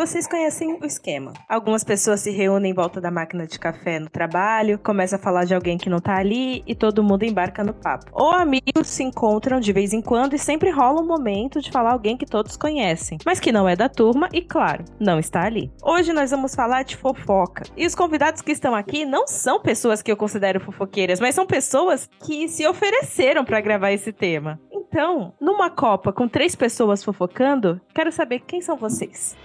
Vocês conhecem o esquema. Algumas pessoas se reúnem em volta da máquina de café no trabalho, começa a falar de alguém que não tá ali e todo mundo embarca no papo. Ou amigos se encontram de vez em quando e sempre rola um momento de falar alguém que todos conhecem, mas que não é da turma e, claro, não está ali. Hoje nós vamos falar de fofoca. E os convidados que estão aqui não são pessoas que eu considero fofoqueiras, mas são pessoas que se ofereceram para gravar esse tema. Então, numa Copa com três pessoas fofocando, quero saber quem são vocês.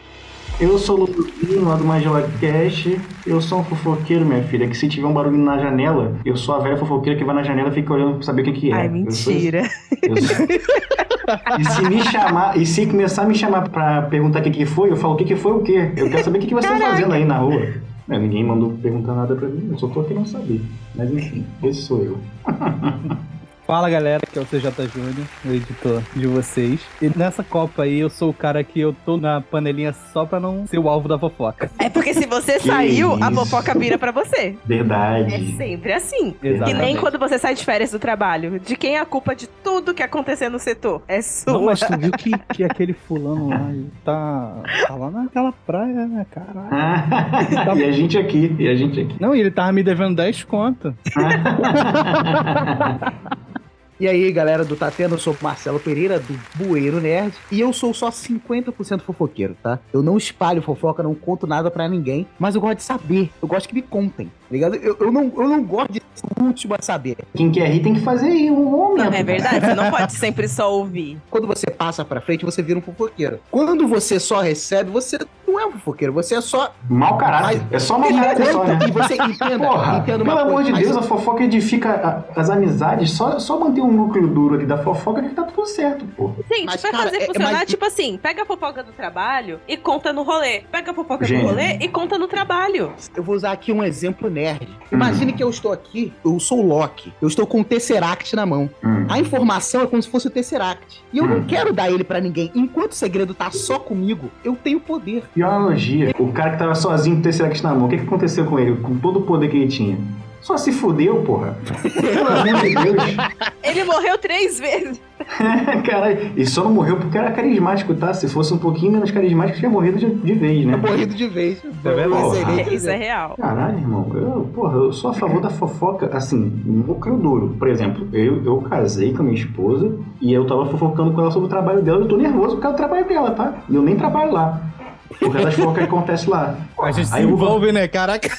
Eu sou o Ludovinho, lá do Magela Cash. Eu sou um fofoqueiro, minha filha, que se tiver um barulho na janela, eu sou a velha fofoqueira que vai na janela e fica olhando pra saber o que, que é. Ai, Eu mentira. sou- eu sou- E se me chamar, e se começar a me chamar pra perguntar o que, que foi, eu falo o que, que foi o quê? Eu quero saber o que, que você tá fazendo aí na rua. É, ninguém mandou perguntar nada pra mim, eu só tô aqui não saber. Mas enfim, esse sou eu. Fala galera, que é o CJ Júnior, o editor de vocês. E nessa Copa aí eu sou o cara que eu tô na panelinha só pra não ser o alvo da fofoca. É porque se você Que saiu, a isso. fofoca vira pra você. É Verdade. sempre assim. Que Exatamente. nem quando você sai de férias do trabalho. De quem é a culpa de tudo que acontecer no setor? É sua. Não, mas tu viu que, que aquele fulano lá tá, tá lá naquela praia, né, caralho. e a gente aqui, e a gente aqui. Não, e ele tava me devendo 10 conto. E aí, galera do Tatena, eu sou Marcelo Pereira, do Bueiro Nerd, e eu sou só 50% fofoqueiro, tá? Eu não espalho fofoca, não conto nada pra ninguém, mas eu gosto de saber, eu gosto que me contem, ligado? Eu, eu, não, eu não gosto de ser o último a saber. Quem quer rir tem que fazer aí um momento. Não, é verdade, você não pode sempre só ouvir. Quando você passa pra frente, você vira um fofoqueiro. Quando você só recebe, você não é um fofoqueiro, você é só... Mau caráter. É só mau Ele caráter só, né? e você entenda, Porra, entenda uma pelo amor coisa, de mas- Deus, a fofoca edifica a- as amizades. Só, só manter um núcleo duro ali da fofoca que tá tudo certo, pô. Gente, Mas, vai cara, fazer é- é funcionar mais- tipo assim: pega a fofoca do trabalho e conta no rolê. Pega a fofoca Gênio. do rolê e conta no trabalho. Eu vou usar aqui um exemplo nerd. Imagine que eu estou aqui, eu sou o Loki, eu estou com o Tesseract na mão. Hum. A informação é como se fosse o Tesseract. E eu não Hum. quero dar ele pra ninguém. Enquanto o segredo tá só comigo, eu tenho poder. E uma analogia. O cara que tava sozinho com o Tesseract na mão, o que, que aconteceu com ele? Com todo o poder que ele tinha? Só se fudeu, porra. Pelo amor de Deus. Ele morreu três vezes. Caralho. E só não morreu porque era carismático, tá? Se fosse um pouquinho menos carismático, tinha morrido de, de vez, né? Morrido de vez. É verdade. É, isso é real. Caralho, irmão. Eu, porra, eu sou a favor da fofoca, assim, núcleo duro. Por exemplo, eu, eu casei com a minha esposa e eu tava fofocando com ela sobre o trabalho dela. Eu tô nervoso por causa do trabalho dela, tá? E eu nem trabalho lá. Das fofocas que acontece lá. A gente se Aí vou- envolve, né? Caraca.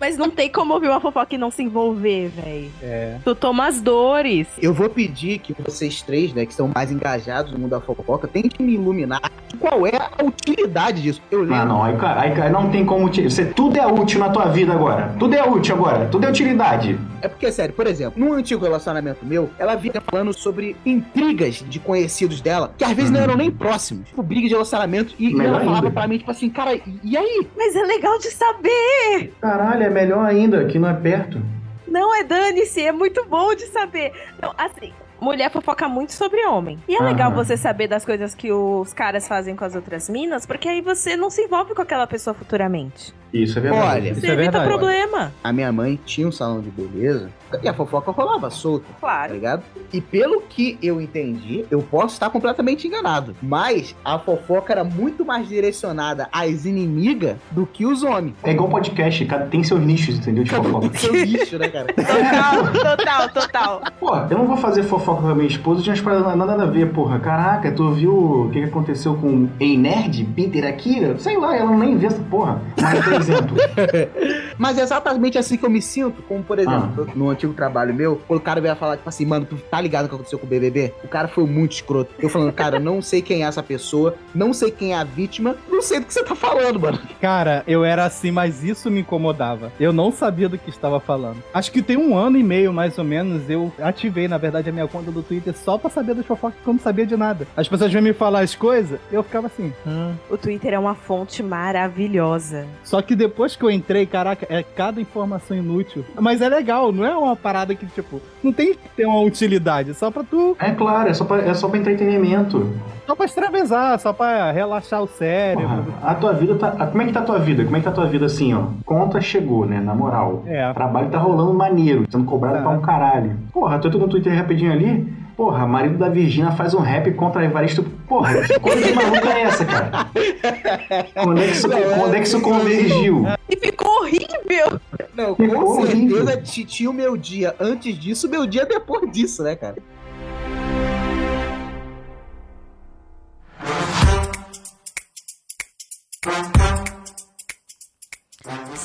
Mas não tem como ouvir uma fofoca e não se envolver, velho. É. Tu toma as dores. Eu vou pedir que vocês três, né, que estão mais engajados no mundo da fofoca, tentem me iluminar. Qual é a utilidade disso? Eu lembro. Ah, não, aí, cara, aí, cara, não tem como. Você, tudo é útil na tua vida agora. Tudo é útil agora. Tudo é utilidade. É porque, sério, por exemplo, num antigo relacionamento meu, ela vinha falando sobre intrigas de conhecidos dela, que às vezes não eram nem próximos. Tipo, briga de relacionamento. E, e Melhor ela falava ainda. pra mim, tipo assim, cara, e, e aí? Mas é legal de saber. Caralho, é melhor ainda, que não é perto. Não é dane-se, é muito bom de saber. Não, assim, mulher fofoca muito sobre homem. E é legal você saber das coisas que os caras fazem com as outras minas, porque aí você não se envolve com aquela pessoa futuramente. Isso é verdade. Olha, Isso Você é evita verdade. problema. A minha mãe tinha um salão de beleza e a fofoca rolava solta. tá Claro. ligado? E pelo que eu entendi, eu posso estar completamente enganado. Mas a fofoca era muito mais direcionada às inimigas do que os homens. É igual podcast, cada tem seus nichos, entendeu? De fofoca. Seu lixo, né, cara? Total, total, total. Porra, eu não vou fazer fofoca com a minha esposa de umas paradas nada a ver, porra. Caraca, tu viu o que aconteceu com Ei Nerd, Peter Akira? Sei lá, ela nem vê essa porra. Mas, por exemplo, Mas é exatamente assim que eu me sinto, como por exemplo, no antigo trabalho meu, quando o cara veio falar, tipo assim, mano, tu tá ligado o que aconteceu com o BBB? O cara foi muito escroto. Eu falando, cara, eu não sei quem é essa pessoa, não sei quem é a vítima, não sei do que você tá falando, mano. Cara, eu era assim, mas isso me incomodava. Eu não sabia do que estava falando. Acho que tem um ano e meio, mais ou menos, eu ativei, na verdade, a minha conta do Twitter só pra saber das fofocas, porque eu não sabia de nada. As pessoas vinham me falar as coisas, eu ficava assim. "Hã?" O Twitter é uma fonte maravilhosa. Só que depois que eu entrei, caraca, é cada informação inútil. Mas é legal, não é uma parada que, tipo, Não tem que ter uma utilidade, é só pra tu. É claro, é só pra, é só pra entretenimento. Só pra extravesar, só pra relaxar o cérebro. Porra, a tua vida tá. a- Como é que tá a tua vida? Como é que tá a tua vida assim, ó? Conta chegou, né? Na moral. É. Trabalho tá rolando maneiro, sendo cobrado Tá. pra um caralho. Porra, tu entrou no Twitter rapidinho ali. Porra, marido da Virgínia faz um rap contra Evaristo. Porra, que coisa de maluca é essa, cara? Quando é que isso, quando é que isso convergiu? E ficou horrível! Não, Ficou com horrível. certeza ti- tinha o meu dia antes disso, o meu dia depois disso, né, cara?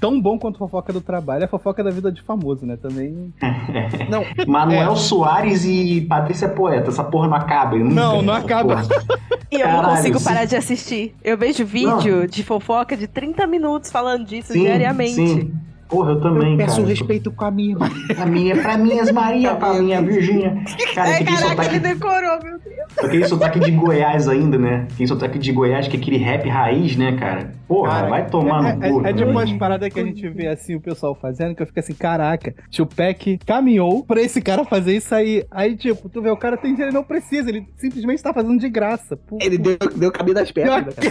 Tão bom quanto fofoca do trabalho é a fofoca da vida de famoso, né? Também. Não, Manuel Soares e Patrícia Poeta. Essa porra não acaba. nunca, Não, não acaba. E eu não Caralho, consigo sim. parar de assistir. Eu vejo vídeo de fofoca de 30 minutos falando disso Sim, diariamente. sim. Porra, eu também, eu peço cara. respeito com a minha. Pra minha, pra minhas Maria, pra minha Virgínia. Cara, tem caraca, sotaque ele decorou, meu Deus. Aquele sotaque de Goiás ainda, né? Aquele sotaque de Goiás, que é aquele rap raiz, né, cara? Porra, Cara, vai tomar é, no é- cu. é tipo velho. umas paradas que a gente vê assim o pessoal fazendo, que eu fico assim, caraca, tio Peck caminhou pra esse cara fazer isso aí. Aí, tipo, tu vê, o cara tem dinheiro, ele não precisa, ele simplesmente tá fazendo de graça. Pô, Ele deu, deu caminho das pernas, cara?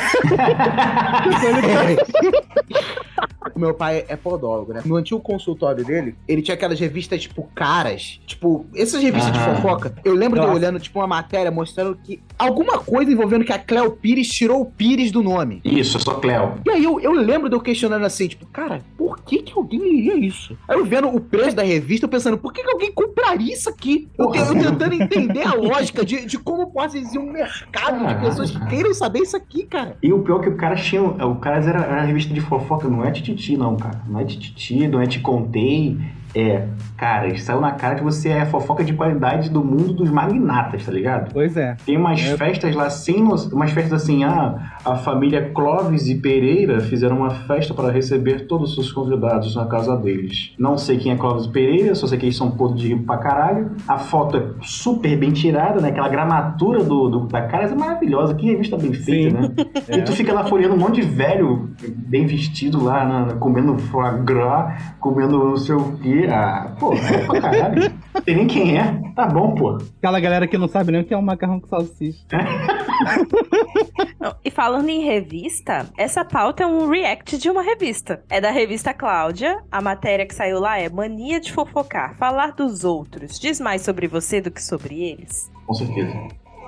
O meu pai é podólogo, né? No antigo consultório dele, ele tinha aquelas revistas, tipo, caras. Tipo, essas revistas de fofoca. Eu lembro de eu Nossa. olhando, tipo, uma matéria mostrando que alguma coisa envolvendo que a Cleo Pires tirou o Pires do nome. Isso, eu sou Cleo. E aí eu, eu lembro de eu questionando assim, tipo, cara, por que que alguém leria isso? Aí eu vendo o preço da revista, eu pensando, por que que alguém compraria isso aqui? Eu, eu tentando entender a lógica de, de como pode existir um mercado de pessoas que queiram saber isso aqui, cara. E o pior é que o cara tinha. O cara era, era revista de fofoca, não é não, cara. Não é tititi, não é te contei. É, cara, saiu na cara que você é fofoca de qualidade do mundo dos magnatas, tá ligado? Pois é. Tem umas É. festas lá sem umas festas assim, ah, a família Clóvis e Pereira fizeram uma festa para receber todos os convidados na casa deles. Não sei quem é Clóvis e Pereira, só sei que eles são podres de rir pra caralho. A foto é super bem tirada, né? Aquela gramatura do, do- da cara é maravilhosa. Que revista bem feita, Sim. né? E tu fica lá folheando um monte de velho bem vestido lá, na- comendo foie gras, comendo não sei o quê. Ah, pô, é pra caralho. Não tem nem quem é. Tá bom, pô. Aquela galera que não sabe nem o que é um macarrão com salsicha. Não, E falando em revista, essa pauta é um react de uma revista. É da revista Cláudia. A matéria que saiu lá é Mania de fofocar, falar dos outros. Diz mais sobre você do que sobre eles. Com certeza.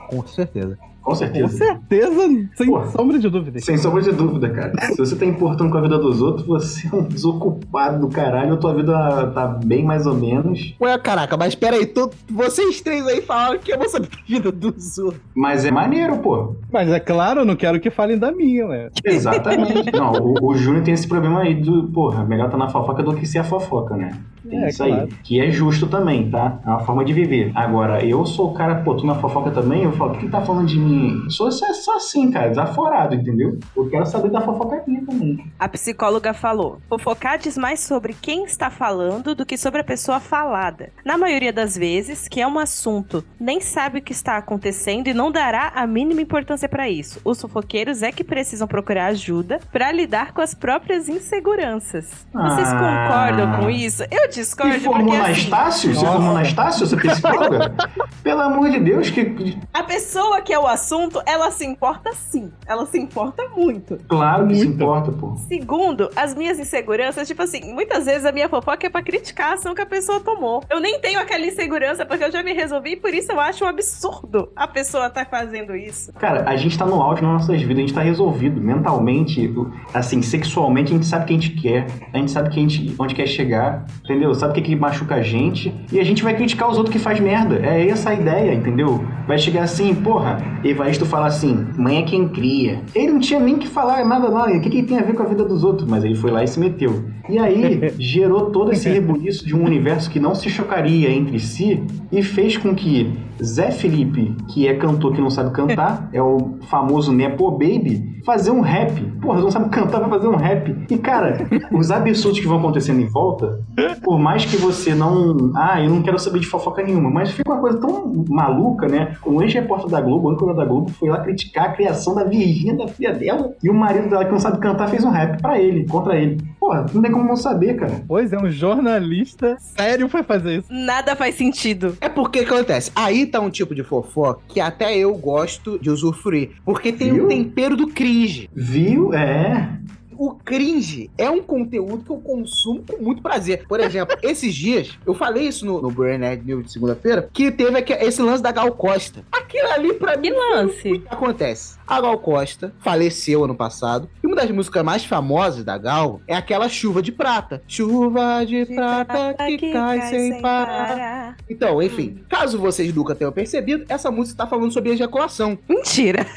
Com certeza. Com Com certeza. certeza, sem Porra. sombra de dúvida. Sem sombra de dúvida, cara. Se você tá importando com a vida dos outros, você é um desocupado do caralho, a tua vida tá bem mais ou menos. Ué, caraca, mas pera aí, tu- vocês três aí falaram que eu vou saber da vida dos outros. Mas é maneiro, pô. Mas é claro, eu não quero que falem da minha, né? Exatamente. Não, o, o Júnior tem esse problema aí do, porra, melhor tá na fofoca do que ser a fofoca, né? Tem É, isso claro. aí. Que é justo também, tá? É uma forma de viver. Agora, eu sou o cara, pô, tu na fofoca também, eu falo, o que tá falando de mim? Sou só, só assim, cara, desaforado, entendeu? Eu quero saber da fofoca minha também. A psicóloga falou: fofocar diz mais sobre quem está falando do que sobre a pessoa falada. Na maioria das vezes, que é um assunto, nem sabe o que está acontecendo e não dará a mínima importância para isso. Os fofoqueiros é que precisam procurar ajuda para lidar com as próprias inseguranças. Vocês Ah. concordam com isso? Eu discordo E formou na assim, Estácio? Você formou na Estácio, você é psicóloga? Pelo amor de Deus, que. a pessoa que é o assunto, ela se importa sim. Ela se importa muito. Claro que se Muito. importa, pô. Segundo, as minhas inseguranças, tipo assim, muitas vezes a minha fofoca é pra criticar a ação que a pessoa tomou. Eu nem tenho aquela insegurança porque eu já me resolvi, por isso eu acho um absurdo a pessoa tá fazendo isso. Cara, a gente tá no auge nas nossas vidas, a gente tá resolvido mentalmente, assim, sexualmente, a gente sabe o que a gente quer, a gente sabe que a gente, onde quer chegar, entendeu? Sabe o que, que machuca a gente, e a gente vai criticar os outros que faz merda. É essa a ideia, entendeu? Vai chegar assim, porra, Evaristo fala assim: mãe é quem cria. Ele não tinha nem que falar nada, não. O que, que tem a ver com a vida dos outros? Mas ele foi lá e se meteu. E aí gerou todo esse rebuliço de um universo que não se chocaria entre si e fez com que Zé Felipe, que é cantor que não sabe cantar, é o famoso Nepo Baby, fazer um rap. Porra, não sabe cantar, vai fazer um rap. E cara, os absurdos que vão acontecendo em volta, por mais que você não. Ah, eu não quero saber de fofoca nenhuma, mas fica uma coisa tão maluca, né? O ex-repórter da Globo, o âncora da Globo, foi lá criticar a criação da Virgínia, da filha dela, e o marido dela, que não sabe cantar, fez um rap pra ele, contra ele. Porra, não tem como não saber, cara. Pois é, um jornalista sério foi fazer isso. Nada faz sentido. É porque que acontece? Aí tá um tipo de fofoca que até eu gosto de usufruir. Porque tem Viu? um tempero do cringe. Viu? É. O cringe é um conteúdo que eu consumo com muito prazer. Por exemplo, esses dias, eu falei isso no, no Nerd News de segunda-feira, que teve aqui- esse lance da Gal Costa. Aquilo ali, pra mim, Que lance? o que acontece? A Gal Costa faleceu ano passado. E uma das músicas mais famosas da Gal é aquela Chuva de Prata. Chuva de, prata que, cai, sem parar. Então, enfim, caso vocês nunca tenham percebido, essa música tá falando sobre ejaculação. Mentira.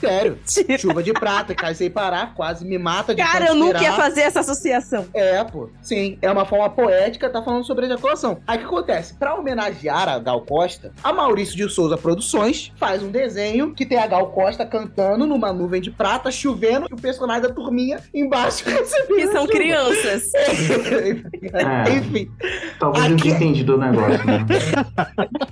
Sério. Mentira. Chuva de prata, cai sem parar, quase me mata de Cara, eu nunca ia fazer essa associação. É, pô. Sim, é uma forma poética, tá falando sobre ejaculação. Aí o que acontece? Pra homenagear a Gal Costa, a Maurício de Souza Produções faz um desenho que tem a Gal Costa cantando numa nuvem de prata, chovendo, e o personagem da turminha embaixo recebendo. Que são chuva. crianças. É. Enfim, Talvez ele não Aqui- tenha entendido o negócio, né?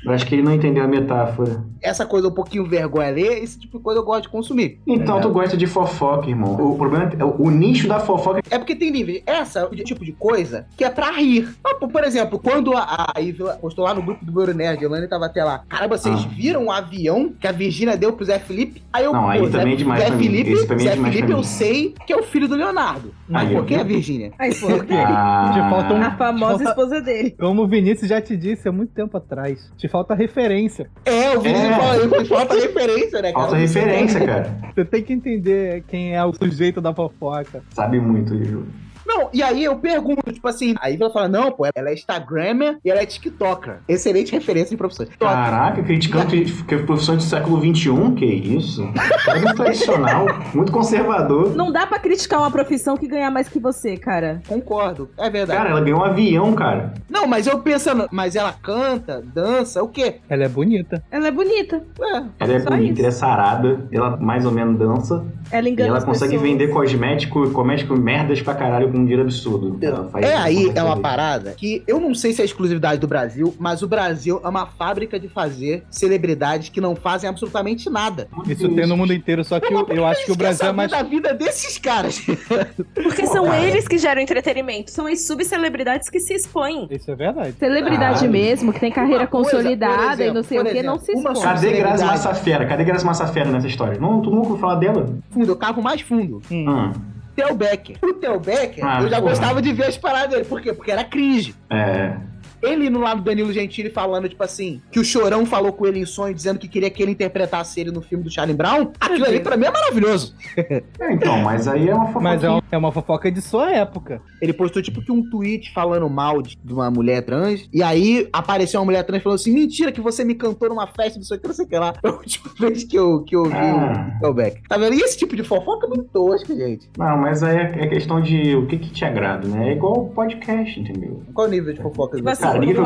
Eu acho que ele não entendeu a metáfora. essa coisa um pouquinho vergonha ler, esse tipo de coisa eu gosto de consumir. Então É. tu gosta de fofoca, irmão. O problema é o nicho da fofoca. É porque tem níveis. Essa é o tipo de coisa que é pra rir. Ah, Por exemplo, quando a, a Ivy postou lá no grupo do Euro Nerd, a Elaine tava até lá. Caramba, vocês Ah. viram o avião que a Virgínia deu pro Zé Felipe? Aí eu, Não, aí pô, também é demais Zé. Felipe, é Zé demais Felipe pra eu mim. sei que é o filho do Leonardo. Mas Aí, por que a Virgínia? A esposa dele. Ah, Te falta um- A famosa Falta- esposa dele. Como o Vinícius já te disse há muito tempo atrás, te falta referência. É, o Vinícius É. fala isso, falta referência, né, cara? falta referência, cara. Você tem que entender quem é o sujeito da fofoca. Sabe muito, Ju. Não, e aí eu pergunto, tipo assim, a Ivy fala, não, pô, ela é Instagrammer e ela é TikToker. Excelente referência de professores. Caraca, criticando que, que profissões do século XXI, que isso? É muito tradicional, muito conservador. Não dá pra criticar uma profissão que ganha mais que você, cara. Concordo, é verdade. Cara, ela ganhou um avião, cara. Não, mas eu pensando, mas ela canta, dança, o quê? Ela é bonita. Ela é bonita. Ué, Ela é bonita, isso. ela é sarada, ela mais ou menos dança. Ela E engana ela as consegue pessoas. vender cosmético, cosmético merdas pra caralho com um dinheiro absurdo. Ela faz É aí, é uma parada que eu não sei se é exclusividade do Brasil, mas o Brasil é uma fábrica de fazer celebridades que não fazem absolutamente nada. Isso tem no mundo inteiro, só que eu, eu acho que o Brasil é mais. da vida desses caras. Porque Pô, são cara. eles que geram entretenimento. São as subcelebridades que se expõem. Isso é verdade. Celebridade Ah, mesmo, que tem carreira coisa, consolidada exemplo, e não sei o que, não se expõe. Cadê Grazi. Massafera? Cadê Grazi Massafera nessa história? Não, tu nunca ouviu falar dela? Fundo, eu cavo mais fundo. Hum, Theo Becker. O Theo Becker, Ah, eu já porra. gostava de ver as paradas dele. Por quê? Porque era cringe. é. Ele no lado do Danilo Gentili falando, tipo assim, que o Chorão falou com ele em sonho, dizendo que queria que ele interpretasse ele no filme do Charlie Brown. Aquilo ali pra mim é maravilhoso. É, Então, mas aí é uma fofoca. Mas é uma, é uma fofoca de sua época. Ele postou tipo que um tweet falando mal de, de uma mulher trans. E aí apareceu uma mulher trans e falou assim: mentira, que você me cantou numa festa, não sei o que, não sei o que lá. Foi a última vez que eu, que eu vi Ah. o Becker. Tá vendo? E esse tipo de fofoca é muito tosco, gente. Não, mas aí é é questão de o que que te agrada, né? É igual podcast, entendeu? Qual o nível de fofoca Tipo assim, Cara, ninguém que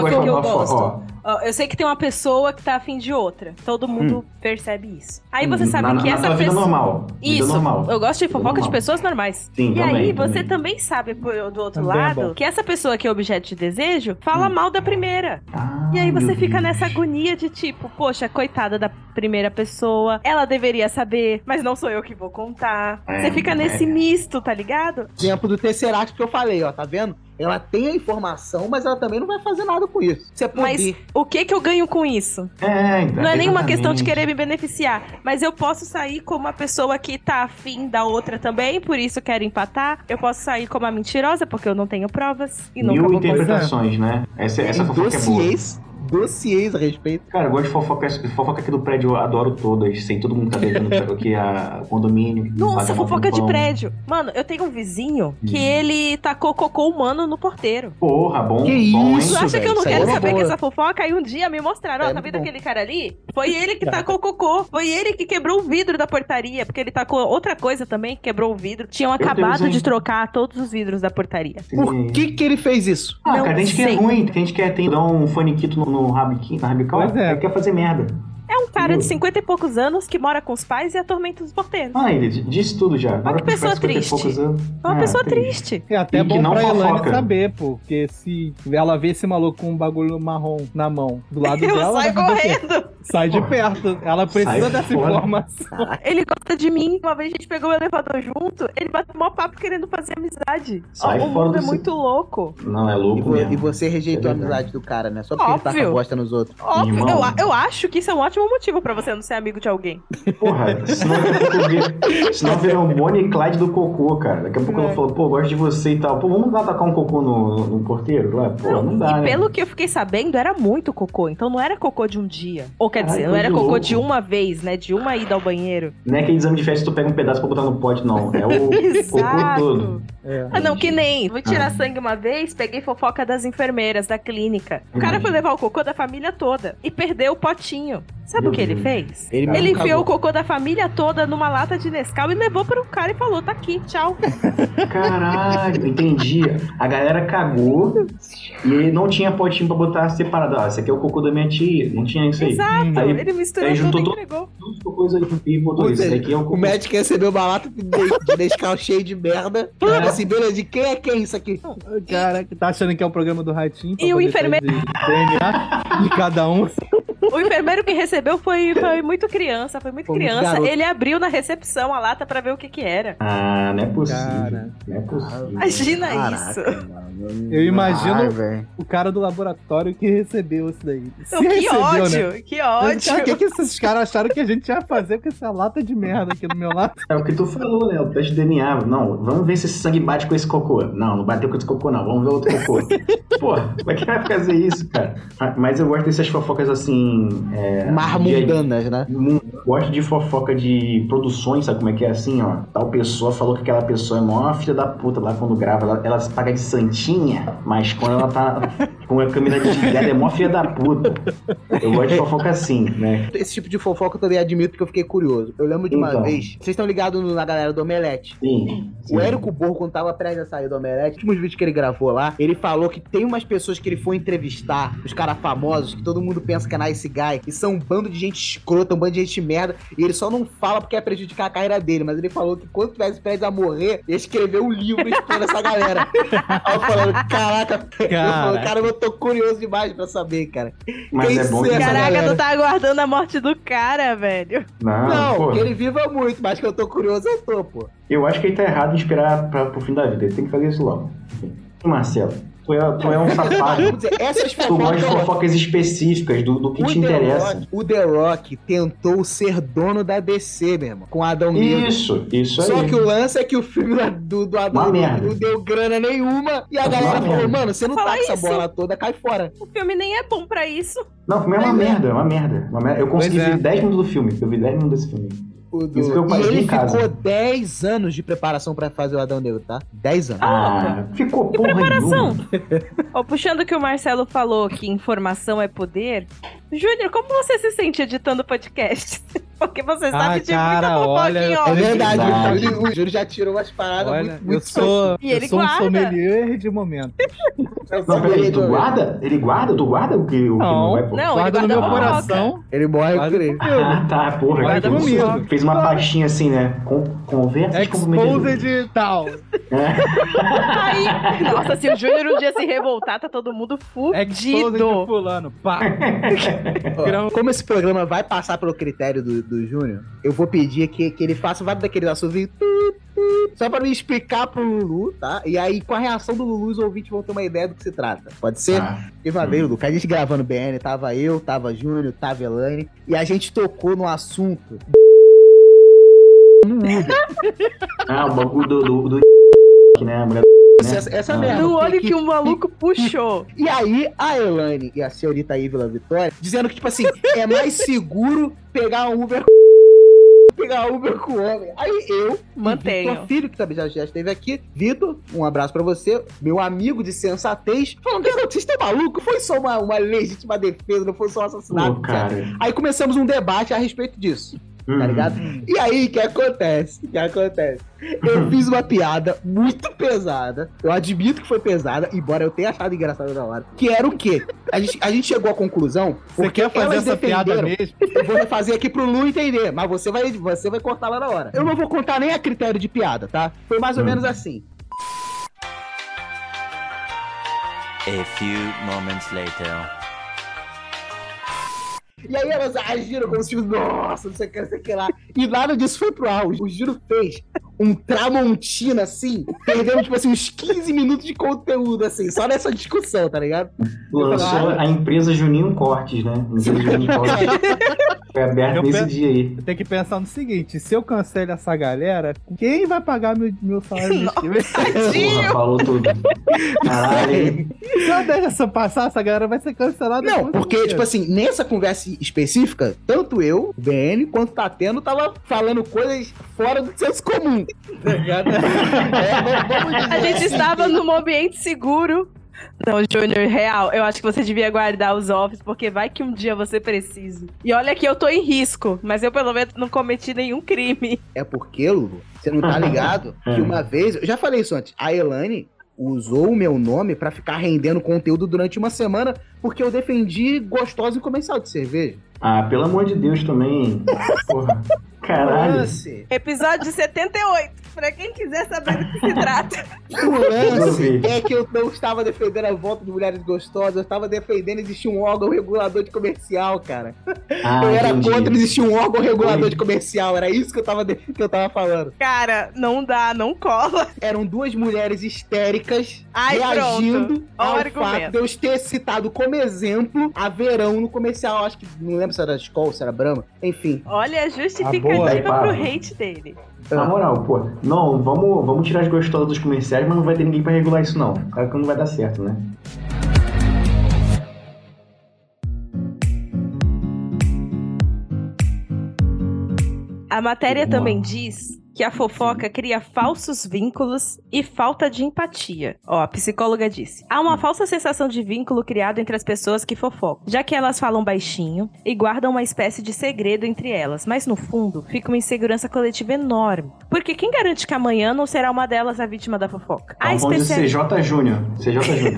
eu sei que tem uma pessoa que tá afim de outra. Todo mundo percebe isso. Aí você sabe Hum, na, que na essa tua vida pessoa. normal. Vida Isso, normal. eu gosto de Vida fofoca de pessoas normais. Sim, e também, aí, você também. também sabe do outro Também é lado bom. que essa pessoa que é objeto de desejo fala Hum. mal da primeira. Ah, E aí você fica Deus. nessa agonia de tipo, poxa, coitada da primeira pessoa, ela deveria saber, mas não sou eu que vou contar. É, você fica nesse é. misto, tá ligado? Exemplo do Tesseract que eu falei, ó, tá vendo? Ela tem a informação, mas ela também não vai fazer nada com isso. Isso é poder. Mas o que que eu ganho com isso? É, então, Não é nenhuma questão de querer me beneficiar, mas eu posso sair como uma pessoa que tá afim da outra também, por isso quero empatar. Eu posso sair como a mentirosa, porque eu não tenho provas e nunca Mil vou conseguir. interpretações, né? Essa, essa fofoca é boa. Dossiês a respeito. Cara, eu gosto de fofoca, fofoca aqui do prédio, eu adoro todas. Sei todo mundo tá devendo aqui a condomínio. Nossa, fofoca de prédio. Mano, eu tenho um vizinho que Hum. ele tacou cocô humano no porteiro. Porra, bom. Que bom, isso? Tu hein? acha que eu não quero é saber que essa fofoca? Aí um dia me mostraram, ó, É tá vendo bom. aquele cara ali? Foi ele que tacou cocô. Foi ele que quebrou o vidro da portaria. Porque ele tacou outra coisa também, quebrou o vidro. Tinham Deus, acabado hein? de trocar todos os vidros da portaria. Por que que ele fez isso? Ah, Não cara, tem gente que é ruim, tem gente que quer tem, dar um faniquito no, no rabiquinho, rabical, é. aí quer fazer merda. É um cara de Entendeu? 50 e poucos anos que mora com os pais e atormenta os porteiros. Ah, ele disse tudo já. Agora que pessoa 50 e triste. É uma pessoa triste. triste. É até E que bom não pra Elaine saber, porque se ela vê esse maluco com um bagulho marrom na mão do lado Eu dela, quê? correndo. sai de perto. Ela precisa Sai dessa fora. informação. Ele gosta de mim. Uma vez a gente pegou o elevador junto, ele bateu mó papo querendo fazer amizade. Sai o mundo é do muito louco. Não, é E, louco vo- mesmo. e você rejeitou É a amizade do cara, né? Só porque ele Óbvio. taca bosta nos outros. Óbvio, eu, a- eu acho que isso é um ótimo motivo pra você não ser amigo de alguém. Porra, senão senão vira um Bonnie e Clyde do cocô, cara. Daqui a pouco É. ela falou, pô, gosto de você e tal. Pô, vamos lá tacar um cocô no, no, porteiro lá? Pô, não, dá, e né? pelo que eu fiquei sabendo, era muito cocô. Então não era cocô de um dia. Ou quer Caralho, dizer, não era de cocô louco. de uma vez, né? De uma ida ao banheiro. Não é aquele exame de festa que tu pega um pedaço pra botar no pote, não. É o cocô todo. É. Ah, não, que nem. Fui tirar Ah. sangue uma vez, peguei fofoca das enfermeiras da clínica. O cara Imagina. foi levar o cocô da família toda e perdeu o potinho. Sabe Meu o que ele Deus. fez? Ele Ele enfiou o cagou. cocô da família toda numa lata de Nescau e levou para o cara e falou: tá aqui, tchau. Caralho, entendi. A galera cagou e não tinha potinho pra botar separado. Ah, esse aqui é o cocô da minha tia. Não tinha isso aí. Exato. Aí- ele misturou aí tudo juntou e todo- entregou. Todos os cocôs aí e botou Ou isso. Esse aqui é o O médico recebeu uma lata de, de Nescau cheio de merda. Falando assim, beleza, de quem é quem isso aqui? Cara, que tá achando que é o programa do Ratinho. E o enfermeiro- DNA de cada um. O enfermeiro que recebeu foi, foi muito criança, foi muito Foi muito criança. garoto. ele abriu na recepção a lata pra ver o que que era. Ah, não é possível. Cara. Não é possível. Imagina Caraca, isso. mano. Eu imagino- Ai, velho. O cara do laboratório que recebeu isso daí. Se que recebeu, ódio, né? que ódio. O que, que esses caras acharam que a gente ia fazer com essa lata de merda aqui do meu lado? É o que tu falou, né? O teste de DNA. Não, vamos ver se esse sangue bate com esse cocô. Não, não bateu com esse cocô, não. Vamos ver outro cocô. Pô, como é que vai fazer isso, cara? Ah, Mas eu gosto dessas fofocas assim. É, Mais de- mundanas, né? Gosto de fofoca de produções, sabe como é que é assim, ó? Tal pessoa falou que aquela pessoa é mó filha da puta lá quando grava. Ela, ela se paga de santinha, mas quando ela tá com a câmera desligada é mó filha da puta. Eu gosto de fofoca assim, né? Esse tipo de fofoca eu também admito porque eu fiquei curioso. Eu lembro de uma Então. vez. Vocês estão ligados na galera do Omelete? Sim. sim. O Érico Borro, quando tava prestes a sair do Omelete, nos últimos vídeos que ele gravou lá, ele falou que tem umas pessoas que ele foi entrevistar, os caras famosos, que todo mundo pensa que é nice guy, e são um bando de gente escrota, um bando de gente merda, e ele só não fala porque é prejudicar a carreira dele, mas ele falou que quando tivesse prestes a morrer, ia escrever um livro expondo essa galera. Aí eu falando, caraca, eu falo, cara, eu tô curioso demais pra saber, cara. Mas quem é bom que Caraca, tu tá aguardando a morte do cara, velho. Não, Não, pô, que ele viva muito, mas que eu tô curioso, eu tô, pô. eu acho que ele tá errado em esperar pra, pro fim da vida. Ele tem que fazer isso logo. Marcelo, tu é, tu é um safado. Essas Tu gosta de fofocas... específicas do, do que O te The interessa. Rock, o The Rock tentou ser dono da DC, meu irmão, com Adão Negro. Isso, isso aí. Só que o lance é que o filme do, do Adão Uma Negro merda. não deu grana nenhuma. E a Uma galera falou, merda. mano, você não Fala tá com essa bola toda, cai fora. O filme nem é bom pra isso. Não, o filme é uma é. merda, é uma merda, uma merda. Eu consegui Pois é. ver 10 minutos do filme. Eu vi 10 minutos desse filme. O do- Isso que eu E ele em casa. ficou 10 anos de preparação pra fazer o Adão Negro, tá? 10 anos. Ah, ficou porra preparação? puxando o que o Marcelo falou, que informação é poder. Júnior, como você se sente editando podcast? Porque você sabe Ah, de cara, muita olha, em eu- É verdade, verdade. o Júlio- já tirou umas paradas Olha, muito, eu muito sou, E eu ele sou um guarda. sommelier de momento. Não, peraí, tu guarda? Ele guarda? Tu guarda o que, o que Não. não vai? Não, ele Guarda no guarda meu coração. Ele morre Guarda ele. comigo. Ah, tá, porra. Guarda comigo. Fez uma pastinha assim, né? Com, conversa com Exposed e tal. Aí, nossa, se o Júnior um dia se revoltar, tá todo mundo Exposed de fudido. fulano. Pá. Ó. Como esse programa vai passar pelo critério do, do Júnior, eu vou pedir que, que ele faça vários daqueles assovios. Só pra me explicar pro Lulu, tá? E aí, com a reação do Lulu, os ouvintes vão ter uma ideia do que se trata. Pode ser? Ah, Teve uma vez, Luca, a gente gravando BN, tava eu, tava Júnior, tava Elaine, e a gente tocou no assunto. ah, o bagulho do, do, do né? A mulher essa, essa merda. No porque olho que- que o maluco puxou. E aí, a Elane e a senhorita Ívila Vitória, dizendo que, tipo assim, é mais seguro pegar um Uber com pegar Uber com homem. Aí eu, Mantenho. Vitor Filho, que também já, já esteve aqui, Vitor, um abraço pra você, meu amigo de sensatez, falando, garoto, vocês estão malucos? Foi só uma, uma legítima defesa, não foi só um assassinato. Pô, cara. Aí começamos um debate a respeito disso, tá Uhum. ligado? E aí, o que acontece? O que acontece? Eu fiz uma piada muito pesada. Eu admito que foi pesada, embora eu tenha achado engraçado na hora. Que era o quê? A gente, a gente chegou à conclusão. Você porque quer fazer essa piada mesmo? Eu vou refazer aqui pro Lu entender, mas você vai, você vai cortar lá na hora. Eu não vou contar nem a critério de piada, tá? Foi mais ou Hum. menos assim. A few moments later. E aí elas agiram como se, nossa, não sei o que, não sei o que lá. E nada disso foi pro ar. O Giro fez um Tramontina, assim, perdendo, tipo assim, uns 15 minutos de conteúdo, assim, só nessa discussão, tá ligado? Lançou a empresa Juninho Cortes, né? A empresa Juninho Cortes. Foi aberta Eu nesse dia aí. Eu tenho que pensar no seguinte: se eu cancelo essa galera, quem vai pagar meu, meu salário vem? Porra, falou tudo. Caralho. Se eu deixar passar, essa galera vai ser cancelada. Não, porque, tipo assim, nessa conversa específica, tanto eu, o BN, quanto o Tateno tava falando coisas fora do senso comum. Tá? É, vamos- vamos dizer A gente assim estava que- num ambiente seguro. Não, Júnior, real, eu acho que você devia guardar os offs, porque vai que um dia você precise. E olha que eu tô em risco, mas eu pelo menos não cometi nenhum crime. É porque, Lulu, você não tá ligado que uma vez, eu já falei isso antes, a Elane usou o meu nome pra ficar rendendo conteúdo durante uma semana porque eu defendi gostosa em comercial de cerveja. Ah, pelo amor de Deus também. Porra. Caralho. lance, Episódio 78, pra quem quiser saber do que se trata. o lance é que eu não estava defendendo a volta de mulheres gostosas, eu estava defendendo existir um órgão regulador de comercial, cara. Ah, eu era entendi. contra existir um órgão regulador Oi. de comercial, era isso que eu tava, de- que eu tava falando. Cara, não dá, não cola. Eram duas mulheres histéricas Ai, reagindo pronto. Ao argumento. fato de eu ter citado como exemplo a Verão no comercial. Acho que não lembro se era Skol, se era Brahma. Enfim. Olha a Ah, justificativa boa, pro hate dele. Na moral, pô. Não, vamos, vamos tirar as gostosas dos comerciais, mas não vai ter ninguém pra regular isso, não. Claro que não vai dar certo, né? A matéria também diz que a fofoca cria falsos vínculos e falta de empatia. Ó, a psicóloga disse: há uma falsa sensação de vínculo criado entre as pessoas que fofocam, já que elas falam baixinho e guardam uma espécie de segredo entre elas, mas no fundo fica uma insegurança coletiva enorme. Porque quem garante que amanhã não será uma delas a vítima da fofoca? A Então especialista. CJ Júnior. CJ Júnior.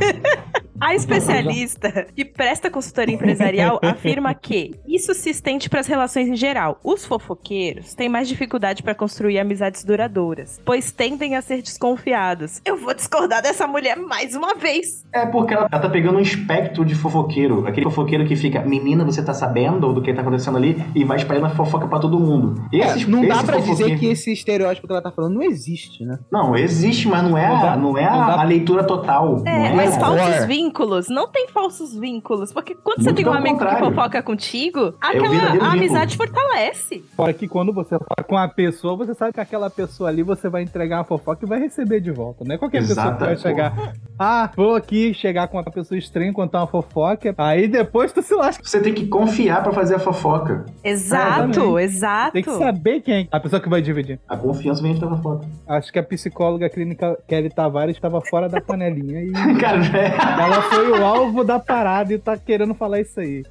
A especialista que presta consultoria empresarial afirma que isso se estende para as relações em geral. Os fofoqueiros têm mais dificuldade para construir amizades duradouras, pois tendem a ser desconfiados. Eu vou discordar dessa mulher mais uma vez. É porque ela, ela tá pegando um espectro de fofoqueiro. Aquele fofoqueiro que fica, menina, você tá sabendo do que tá acontecendo ali? E vai espalhando a fofoca pra todo mundo. Esses, É, não dá pra dizer que esse estereótipo que ela tá falando não existe, né? Não, existe, mas não é, Não a, dá- não é não a, a leitura total. É, não é mas a- falsos vínculos, não tem falsos vínculos, porque quando você Muito tem um amigo que contrário. fofoca contigo, É aquela a amizade fortalece. Fora que quando você fala com a pessoa, você sabe que aquela pessoa ali você vai entregar uma fofoca e vai receber de volta. Não é qualquer pessoa Exato, que vai chegar. Ah, vou aqui chegar com uma pessoa estranha, contar uma fofoca. Aí depois tu se lasca. Você tem que confiar pra fazer a fofoca. Exato, Exatamente. exato. Tem que saber quem é a pessoa que vai dividir. A confiança vem da fofoca. Acho que a psicóloga clínica Kelly Tavares estava fora da panelinha e Cara, é. ela foi o alvo da parada e tá querendo falar isso aí.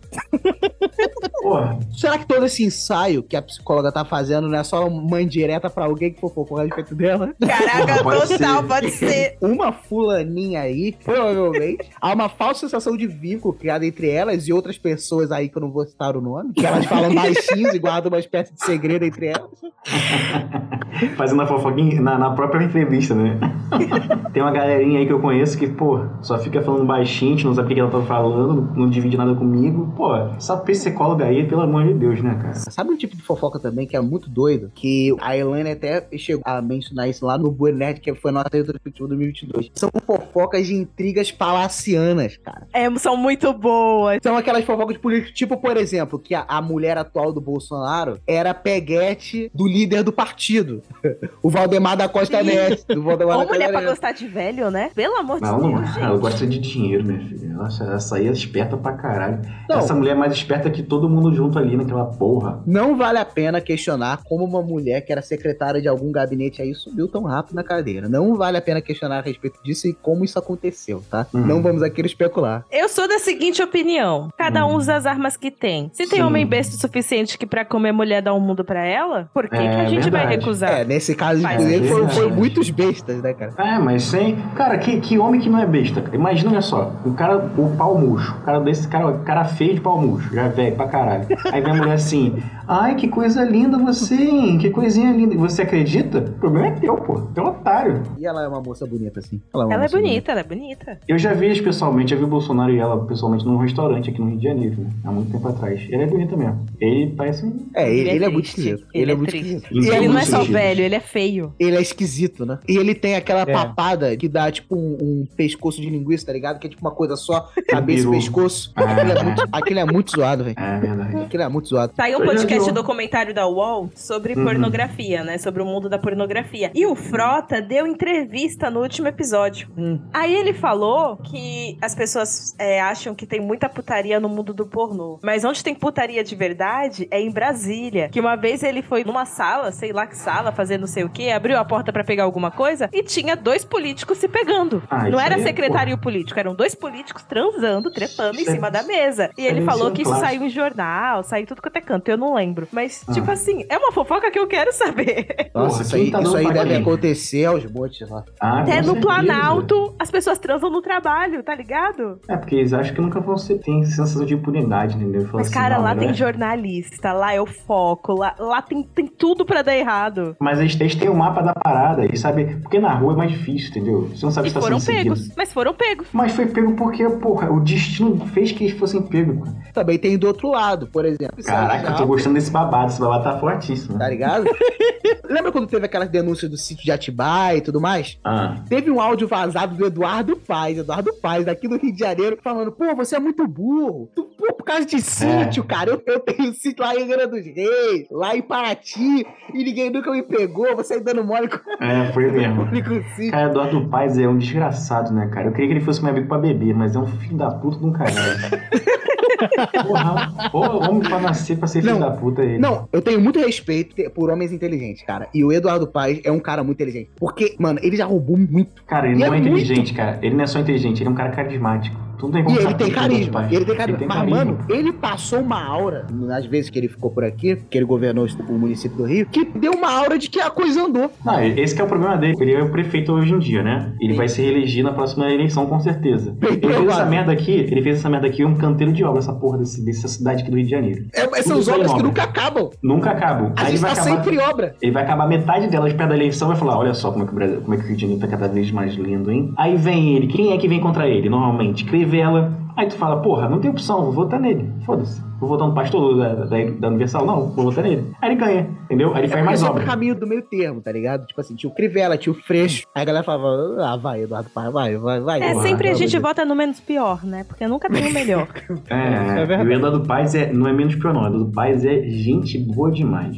Porra. Será que todo esse ensaio que a psicóloga tá fazendo não é só uma indireta pra alguém que fofocou a respeito dela? Caraca, Pode total, ser. pode ser. Uma fulaninha aí, provavelmente, há uma falsa sensação de vínculo criada entre elas e outras pessoas aí que eu não vou citar o nome, que elas falam baixinhos e guardam uma espécie de segredo entre elas. Fazendo a fofoca em- na, na própria entrevista, né? Tem uma galerinha aí que eu conheço que, pô, só fica falando baixinho, a gente não sabe o que ela tá falando, não divide nada comigo. Pô, essa psicóloga aí aí, pelo amor de Deus, né, cara? Sabe um tipo de fofoca também que é muito doido? Que a Elaine até chegou a mencionar isso lá no Boa Nerd, que foi nossa retrospectiva 2022. São fofocas de intrigas palacianas, cara. É, são muito boas. São aquelas fofocas políticas, tipo, por exemplo, que a, a mulher atual do Bolsonaro era peguete do líder do partido. o Valdemar da Costa Sim. Neto. Do Valdemar Ou mulher pra Neto. gostar de velho, né? Pelo amor de Não, não, Deus, ela gente. gosta de dinheiro, minha filha. Nossa, essa aí é esperta pra caralho. Não. Essa mulher é mais esperta que todo mundo junto ali naquela porra. Não vale a pena questionar como uma mulher que era secretária de algum gabinete aí subiu tão rápido na cadeira. Não vale a pena questionar a respeito disso e como isso aconteceu, tá? Uhum. Não vamos aqui especular. Eu sou da seguinte opinião: cada um Hum. usa as armas que tem. Se tem Sim. homem besta o suficiente que pra comer mulher dá um mundo pra ela, por que, É, que a gente vai verdade. recusar? É, nesse caso dele foram, foram muitos bestas, né, cara? É, mas sem. Cara, que, que homem que não é besta? cara? Imagina, olha só, o cara, o pau murcho, o cara desse cara, o cara feio de pau murcho, já é velho pra caralho. Aí vem a mulher assim, ai, que coisa linda você, hein? Que coisinha linda. Você acredita? O problema é teu, pô. Tu é um otário. E ela é uma moça bonita, assim. Ela é, Ela é moça bonita, ela é bonita. Eu já vi eles pessoalmente, já vi o Bolsonaro e ela pessoalmente num restaurante aqui no Rio de Janeiro, né? há muito tempo atrás. Ele é bonita mesmo. Ele parece um. É, ele, ele é muito triste. esquisito. Ele, é, muito triste. esquisito. Em E ele todos não é só velho, ele é feio. Ele é esquisito, né? E ele tem aquela É. papada que dá tipo um, um pescoço de linguiça, tá ligado? Que é tipo uma coisa só, cabeça e pescoço. Ah. Aquilo é muito, aquilo é muito zoado, velho. É verdade. Aquilo é muito zoado. Saiu um podcast documentário da UOL sobre Uhum. pornografia, né? Sobre o mundo da pornografia. E o Frota deu entrevista no último episódio. Hum. Aí ele falou que as pessoas é, acham que tem muita putaria no mundo do pornô. Mas onde tem putaria de verdade é em Brasília. Que uma vez ele foi numa sala, sei lá que sala, fazer não sei o que, abriu a porta pra pegar alguma coisa e tinha dois políticos se pegando. Ah, não era é, secretário e político, eram dois políticos transando, trepando em é- cima da mesa. E ele falou é um que isso saiu em jornal, saiu tudo quanto é canto, eu não lembro. Mas, Ah. tipo assim, é uma fofoca que eu quero saber. Nossa, Porra, isso aí, tá isso aí deve acontecer aos montes lá. Ah, Até no certeza. Planalto, as pessoas transam no trabalho, tá ligado? É, porque eles acham que nunca vão ser. Tem sensação de impunidade, entendeu? Fala Mas, assim, cara, lá tem é. jornalista, lá é o foco, lá, lá tem, tem tudo pra dar errado. Mas eles, eles têm o mapa da parada, eles sabem. Porque na rua é mais difícil, entendeu? Você não sabe E se tá foram sendo pegos, seguido. mas foram pegos. Mas foi pego porque, porra, o destino fez que eles fossem pegos. cara. Também tem do outro lado, por exemplo. Caraca, eu tô gostando desse babado. Esse babado tá fortíssimo. Tá ligado? Lembra quando teve aquelas denúncias do sítio de Atibaia e tudo mais? Ah, Teve um áudio vazado do Eduardo Paz, Eduardo Paz, daqui do Rio de Janeiro, falando: pô, você é muito burro. Tu, pô, por causa de sítio, cara. Eu, eu tenho sítio lá em Angra dos Reis, lá em Paraty, e ninguém nunca me pegou. Você aí dando mole com, é, foi mesmo. com. Cara, Eduardo Paz é um desgraçado, né, cara? Eu queria que ele fosse meu amigo pra beber, mas é um filho da puta de um caralho. Porra, porra, homem pra nascer pra ser filho Não, da puta é ele. Não, eu tenho muito respeito por homens inteligentes, cara. E o Eduardo Paz é um cara muito inteligente. Porque, mano, ele já roubou muito. Cara, ele E não é é inteligente, cara. Ele não é só inteligente, ele é um cara carismático. Tu não tem como E ele tem carisma. Ele tem carisma. tem Mas, carisma. mano, ele passou uma aura, nas vezes que ele ficou por aqui, que ele governou o município do Rio, que deu uma aura de que a coisa andou. Não, esse é o problema dele. Ele é o prefeito hoje em dia, né? Ele Sim. vai se reeleger na próxima eleição, com certeza. Bem Ele fez essa merda aqui, ele fez essa merda aqui um canteiro de obra, essa porra desse, dessa cidade aqui do Rio de Janeiro. É, são obras que obra. nunca acabam. Nunca acabam. A gente tá acabar. sempre em obra. Ele vai acabar metade delas perto da eleição e vai falar: olha só como é que o Brasil, como é que o Rio de Janeiro tá cada vez mais lindo, hein? Aí vem ele. Quem é que vem contra ele? Normalmente, Crivella. Aí tu fala, porra, não tem opção, vou votar nele. Foda-se. Vou votar no pastor da, da, da Universal? Não, vou votar nele. Aí ele ganha, entendeu? Aí ele É faz mais obra. o caminho do meio termo, tá ligado? Tipo assim, tinha o Crivella, tinha o Freixo. Aí a galera falava, ah, vai, Eduardo Paz, vai, vai, vai. É, Porra, sempre a gente vota no menos pior, né? Porque nunca tem o melhor. É, É é verdade. e o Eduardo Paz é, não é menos pior, não. O Eduardo Paz é gente boa demais.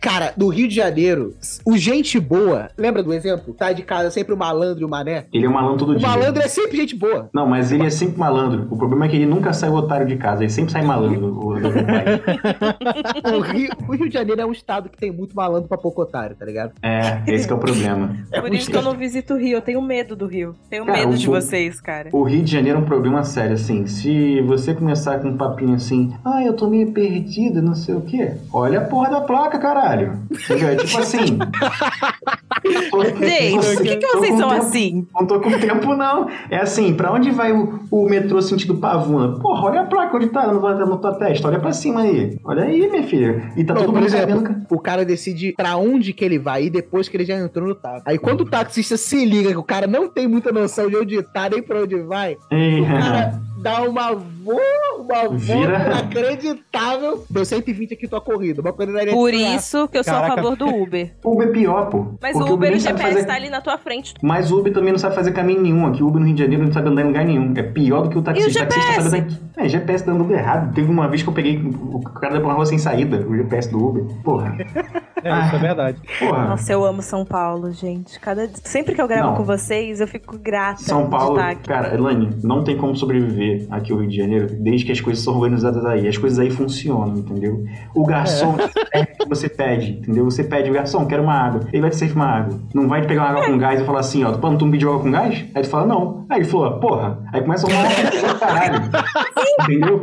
Cara, do Rio de Janeiro, o gente boa, lembra do exemplo? Tá de casa sempre o malandro e o mané. Ele é um malandro todo O dia. malandro é sempre gente boa. Não, mas ele é sempre malandro. O problema é que ele nunca sai otário de casa. Ele sempre sai malandro, o. O Rio, o Rio de Janeiro é um estado que tem muito malandro pra pouco otário, tá ligado? É, esse que é o problema. É Por um isso que eu não visito o Rio, eu tenho medo do Rio. Tenho Cara, medo o de vocês, cara. O Rio de Janeiro é um problema sério, assim. Se você começar com um papinho assim, ah, eu tô meio perdido, não sei o quê. Olha a porra da placa, caralho. Entendeu? É tipo assim. Gente, por que, que vocês são tempo- assim? Não tô com tempo, não. É assim, pra onde vai o, o metrô sentido Pavuna? Porra, olha a placa onde tá no, na tua testa. Olha pra cima aí. Olha aí, minha filha. E tá Não, todo mundo exemplo, sabendo. o cara decide pra onde que ele vai ir depois que ele já entrou no táxi. Aí quando o taxista se liga que o cara não tem muita noção de onde tá nem pra onde vai, Ei, o cara dá uma voa, uma Vira. volta inacreditável. Deu 120 aqui tua corrida. Uma corrida Por isso que eu sou a Caraca. favor do Uber. Uber é pior, pô. Mas Porque o Uber, o sabe GPS fazer- tá ali na tua frente. Mas o Uber também não sabe fazer caminho nenhum. Aqui o Uber no Rio de Janeiro não sabe andar em lugar nenhum. É pior do que o taxista. E o o taxista GPS? sabe andar. É, GPS dando errado. Teve uma vez que eu peguei o cara da rua sem saída, o GPS do Uber. Porra. É, isso é verdade. Porra. Nossa, eu amo São Paulo, gente. Cada... Sempre que eu gravo Não. com vocês, eu fico grata. São Paulo, cara, Elaine, não tem como sobreviver aqui no Rio de Janeiro desde que as coisas são organizadas aí. As coisas aí funcionam, entendeu? O garçom é o que você pede, entendeu? Você pede, o garçom, quero uma água. Ele vai te servir uma água. Não vai te pegar uma água com gás e falar assim, ó, tu não pediu água com gás? Aí tu fala, não. Aí ele falou, porra. Aí começa uma caralho. entendeu?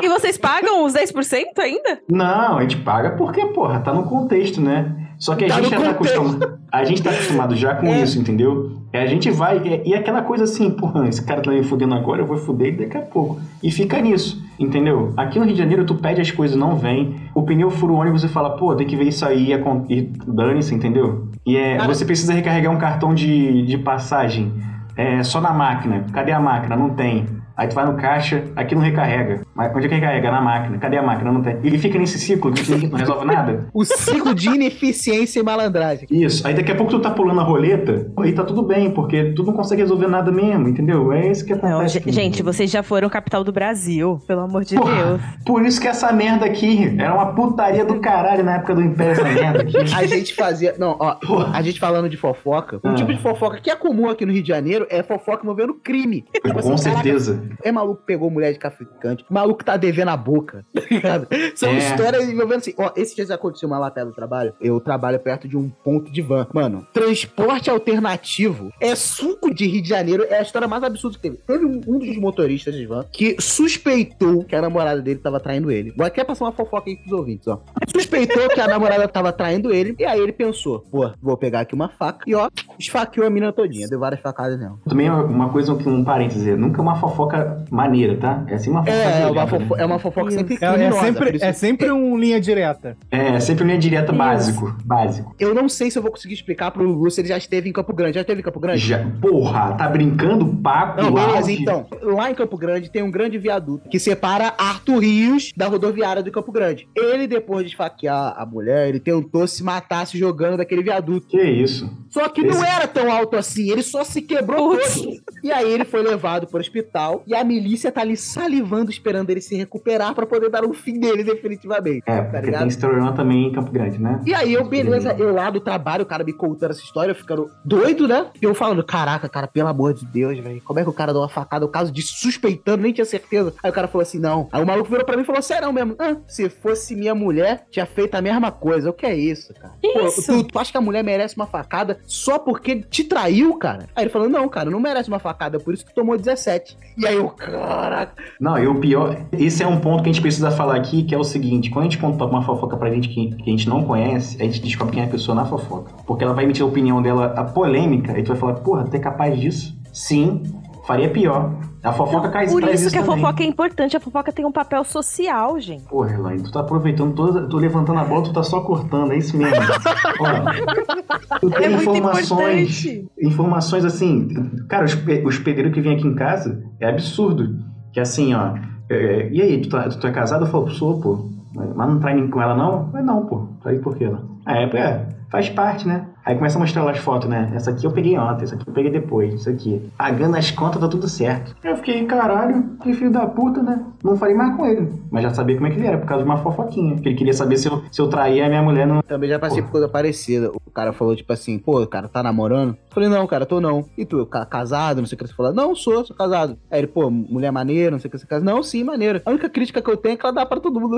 E vocês pagam os 10% ainda? Não, a gente paga porque, porra, tá no contexto, né? Só que a Tá gente já tá acostumado. A gente tá acostumado já com É. isso, entendeu? É, a gente vai. E, e aquela coisa assim, porra, esse cara tá me fudendo agora, eu vou fuder ele daqui a pouco. E fica nisso, entendeu? Aqui no Rio de Janeiro, tu pede as coisas, não vem. O pneu fura o ônibus e fala, pô, tem que ver isso aí e, e dane-se, entendeu? E é, Cara- você precisa recarregar um cartão de, de passagem. É, só na máquina. Cadê a máquina? Não tem. Aí tu vai no caixa, aqui não recarrega. Mas onde é que recarrega? Na máquina. Cadê a máquina? Não tem. E fica nesse ciclo que não resolve nada. O ciclo de ineficiência e malandragem. Isso. Aí daqui a pouco tu tá pulando a roleta, aí tá tudo bem, porque tu não consegue resolver nada mesmo, entendeu? É isso que acontece. Não, gente, vocês já foram capital do Brasil, pelo amor de Porra, Deus. Por isso que essa merda aqui era uma putaria do caralho na época do Império, essa merda aqui. A gente fazia. Não, ó, Porra. a gente falando de fofoca. Um Ah. tipo de fofoca que é comum aqui no Rio de Janeiro é fofoca envolvendo crime. Tipo assim, Com caraca, certeza. É maluco que pegou mulher de traficante, maluco tá devendo a boca, tá? São É. histórias envolvendo assim. Ó, esse dias aconteceu uma lá perto do trabalho. Eu trabalho perto de um ponto de van. Mano, transporte alternativo é suco de Rio de Janeiro. É a história mais absurda que teve. Teve um, um dos motoristas de van que suspeitou que a namorada dele tava traindo ele. Vou até passar uma fofoca aí pros ouvintes, ó. Suspeitou que a namorada tava traindo ele. E aí ele pensou, pô, vou pegar aqui uma faca. E ó, esfaqueou a menina todinha. Deu várias facadas nela. Também é uma coisa que um parêntese, nunca uma fofoca maneira, tá? É assim uma fofoca. É, é uma, violenta, fofo né? é uma fofoca Isso. sempre É, é sempre, isso- é sempre um linha direta. É, sempre linha direta Isso. básico. Básico. Eu não sei se eu vou conseguir explicar pro Lulu se ele já esteve em Campo Grande. Já esteve em Campo Grande? Já, porra, tá brincando? Papo, Não, beleza, auge. então. Lá em Campo Grande tem um grande viaduto que separa Arthur Rios da rodoviária do Campo Grande. Ele, depois de esfaquear a mulher, ele tentou se matar se jogando daquele viaduto. Que isso? Só que Esse- não era tão alto assim, ele só se quebrou Putz. todo. E aí ele foi levado pro hospital e a milícia tá ali salivando, esperando ele se recuperar pra poder dar um fim dele definitivamente. É, tá porque ligado? tem historião também em Campo Grande, né? E aí eu, beleza, eu lá do trabalho, o cara me contando essa história, eu ficando doido, né? E eu falando, caraca, cara, pelo amor de Deus, velho, como é que o cara deu uma facada? O caso de suspeitando, nem tinha certeza. Aí o cara falou assim, não. Aí o maluco virou pra mim e falou, sério mesmo? Ah, se fosse minha mulher, tinha feito a mesma coisa. O que é isso, cara? Que Pô, isso? Tu, tu acha que a mulher merece uma facada só porque te traiu, cara? Aí ele falou, não, cara, não merece uma facada, por isso que tomou 17. E aí eu, caraca. Não, e o pior, esse é um ponto que a gente precisa falar aqui, que é o seguinte, quando a gente conta uma fofoca pra gente que, que a gente não conhece, a gente descobre quem é a pessoa na fofoca. Porque ela vai emitir a opinião dela, a polêmica, e tu vai falar, porra, tu é capaz disso? Sim, faria pior. A fofoca cai Por isso que a também. fofoca é importante. A fofoca tem um papel social, gente. Porra, Elaine, tu tá aproveitando toda. Tu levantando a bola, tu tá só cortando, é isso mesmo. Ó, tu tem É informações. Informações assim. Cara, os, os pedreiros que vêm aqui em casa é absurdo. Que assim, ó. é, e aí, tu, tá, tu é casado? Eu falo, sou, pô. Mas não trai nem com ela, não? Falei, não, pô. Trai por quê? Não? Ah, é, é, faz parte, né? Aí começa a mostrar lá as fotos, né? Essa aqui eu peguei ontem, essa aqui eu peguei depois, isso aqui. Pagando as contas, tá tudo certo. Eu fiquei, caralho, que filho da puta, né? Não falei mais com ele. Mas já sabia como é que ele era, por causa de uma fofoquinha. Que ele queria saber se eu, se eu traía a minha mulher no. Também já passei por coisa parecida. O cara falou, tipo assim, pô, o cara tá namorando? Eu falei, não, cara, tô não. E tu, ca- casado, não sei o que você falou. Não, sou, sou casado. Aí ele, pô, mulher maneira, não sei o que você casa. Não, sim, maneira. A única crítica que eu tenho é que ela dá pra todo mundo.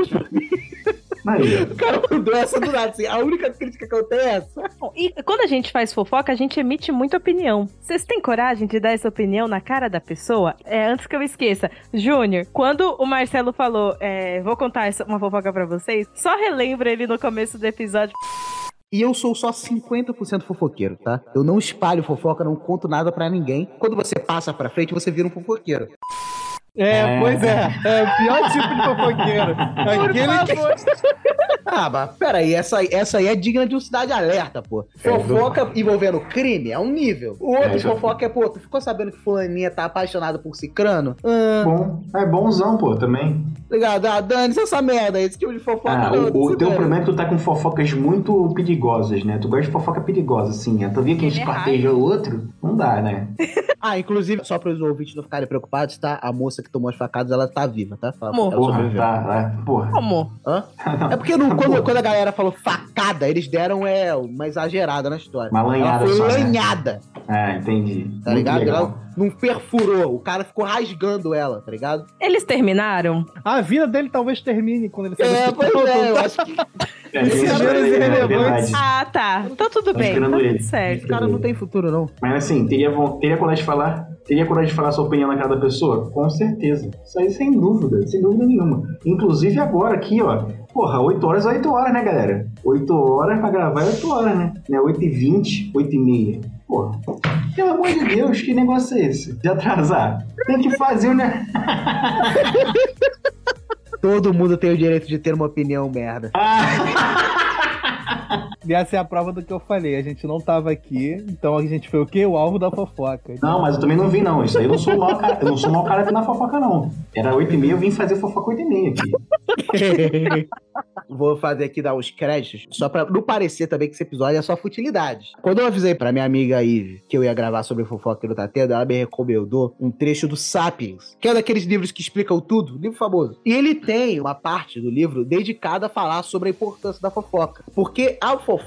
Maria. O cara mandou essa do nada, assim. A única crítica que eu tenho é essa. E quando a gente faz fofoca, a gente emite muita opinião. Vocês têm coragem de dar essa opinião na cara da pessoa? É, antes que eu esqueça, Júnior, quando o Marcelo falou, é, vou contar uma fofoca pra vocês, só relembra ele no começo do episódio. E eu sou só 50% fofoqueiro, tá? Eu não espalho fofoca, não conto nada pra ninguém. Quando você passa pra frente, você vira um fofoqueiro. É, É. pois é. É o pior tipo de fofoqueiro. Aquele que... Ah, mas peraí, essa, essa aí é digna de um cidade alerta, pô. É, Fofoca envolvendo crime é um nível. O outro É, fofoca é, pô, tu ficou sabendo que fulaninha tá apaixonada por cicrano? Ah, Bom, é bonzão, pô, também. Ligado? Ah, dane-se essa merda, esse tipo de fofoca Ah, não. o, o teu problema é que tu tá com fofocas muito perigosas, né? Tu gosta de fofoca perigosa, assim. né? Tu via que a gente é esquarteja o outro? Não dá, né? Ah, inclusive, só para os ouvintes não ficarem preocupados, tá? A moça que tomou as facadas, ela tá viva, tá? Ela, Amor. ela Porra, tá, tá. Porra. Como? Hã? É porque no- quando, quando a galera falou facada, eles deram é, uma exagerada na história. Uma lanhada ela foi só, né? lanhada, Ah, entendi. tá Muito ligado? legal. Ela não perfurou, o cara ficou rasgando ela, tá ligado? Eles terminaram? A vida dele talvez termine quando ele sair É, pois ponto. é, eu acho que É, irrelevantes. Verdade. Ah, tá. Então tudo Tô bem. Tá esperando tudo ele. certo. o cara não tem futuro, não. Mas assim, teria, teria coragem de falar? Teria coragem de falar sua opinião na cara da pessoa? Com certeza. Isso aí sem dúvida, sem dúvida nenhuma. Inclusive agora aqui, ó. Porra, 8 horas é 8 horas, né, galera? 8 horas pra gravar é 8 horas, né? né 8 e 20, 8 e meia. Porra. Pelo amor de Deus, que negócio é esse? De atrasar? Tem que fazer, né? Todo mundo tem o direito de ter uma opinião merda. E essa é a prova do que eu falei. A gente não tava aqui, então a gente foi o quê? O alvo da fofoca. Não, mas eu também não vi, não. Isso aí eu não sou mau cara, eu não sou mau cara na fofoca, não. Era 8 e meia, eu vim fazer fofoca 8 e meia aqui. Vou fazer aqui dar os créditos, só pra não parecer também que esse episódio é só futilidade. Quando eu avisei pra minha amiga Ive que eu ia gravar sobre fofoca no Tatendo, ela me recomendou um trecho do Sapiens, que é daqueles livros que explicam tudo, livro famoso. E ele tem uma parte do livro dedicada a falar sobre a importância da fofoca. Porque a fofoca,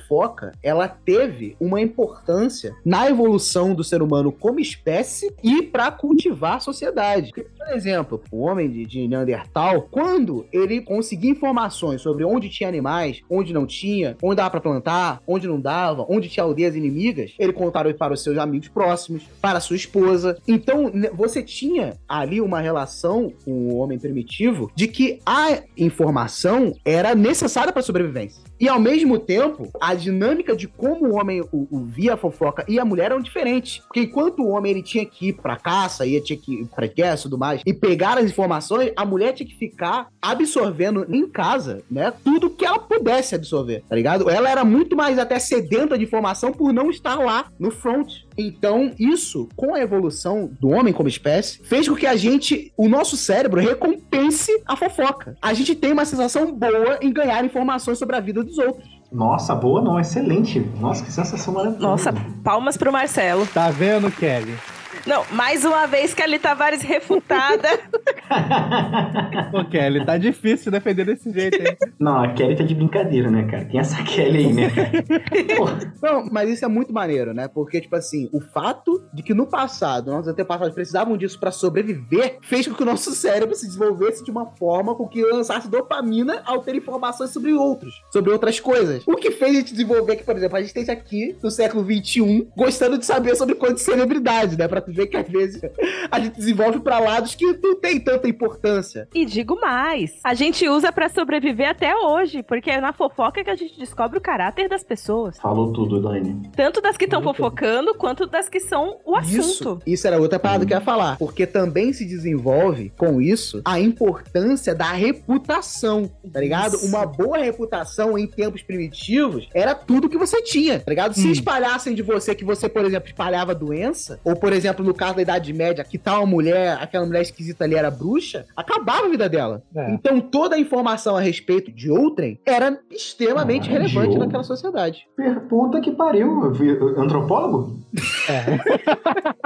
ela teve uma importância na evolução do ser humano como espécie e pra cultivar a sociedade. Por exemplo, o homem de, de Neandertal, quando ele conseguia informações sobre onde tinha animais, onde não tinha, onde dava pra plantar, onde não dava, onde tinha aldeias inimigas, ele contava para os seus amigos próximos, para sua esposa. Então, você tinha ali uma relação com o homem primitivo de que a informação era necessária para a sobrevivência. E ao mesmo tempo, a dinâmica de como o homem o, o via a fofoca e a mulher eram diferentes. Porque enquanto o homem ele tinha que ir pra caça, ia tinha que ir pra guerra tudo mais, e pegar as informações, a mulher tinha que ficar absorvendo em casa, né? Tudo que ela pudesse absorver, tá ligado? Ela era muito mais até sedenta de informação por não estar lá no front. Então, isso, com a evolução do homem como espécie, fez com que a gente, o nosso cérebro, recompense a fofoca. A gente tem uma sensação boa em ganhar informações sobre a vida dos outros. Nossa, boa não, excelente. Nossa, que sensação maravilhosa. Nossa, palmas pro Marcelo. Tá vendo, Kelly? Não, mais uma vez Kelly Tavares refutada. Pô, Kelly, tá difícil defender desse jeito, hein? Não, a Kelly tá de brincadeira, né, cara? Tem essa Kelly aí, né, cara? Não, mas isso é muito maneiro, né? Porque, tipo assim, o fato de que no passado, nossos antepassados precisavam disso pra sobreviver, fez com que o nosso cérebro se desenvolvesse de uma forma com que lançasse dopamina ao ter informações sobre outros, sobre outras coisas. O que fez a gente desenvolver que, por exemplo, a gente tem aqui, no século XXI, gostando de saber sobre coisas de celebridade, né? Pra ver que às vezes a gente desenvolve pra lados que não tem tanta importância. E digo mais, a gente usa pra sobreviver até hoje, porque é na fofoca que a gente descobre o caráter das pessoas. Falou tudo, Dani. Tanto das que estão fofocando, quanto das que são o assunto. Isso, isso era outra parada que eu ia falar. Porque também se desenvolve com isso a importância da reputação, tá ligado? Isso. Uma boa reputação em tempos primitivos era tudo que você tinha, tá ligado? Se Hum. espalhassem de você que você, por exemplo, espalhava doença, ou por exemplo, no caso da Idade Média, que tal mulher, aquela mulher esquisita ali era bruxa, acabava a vida dela. É. Então toda a informação a respeito de outrem era extremamente Ah, relevante naquela sociedade. Puta que pariu. Antropólogo?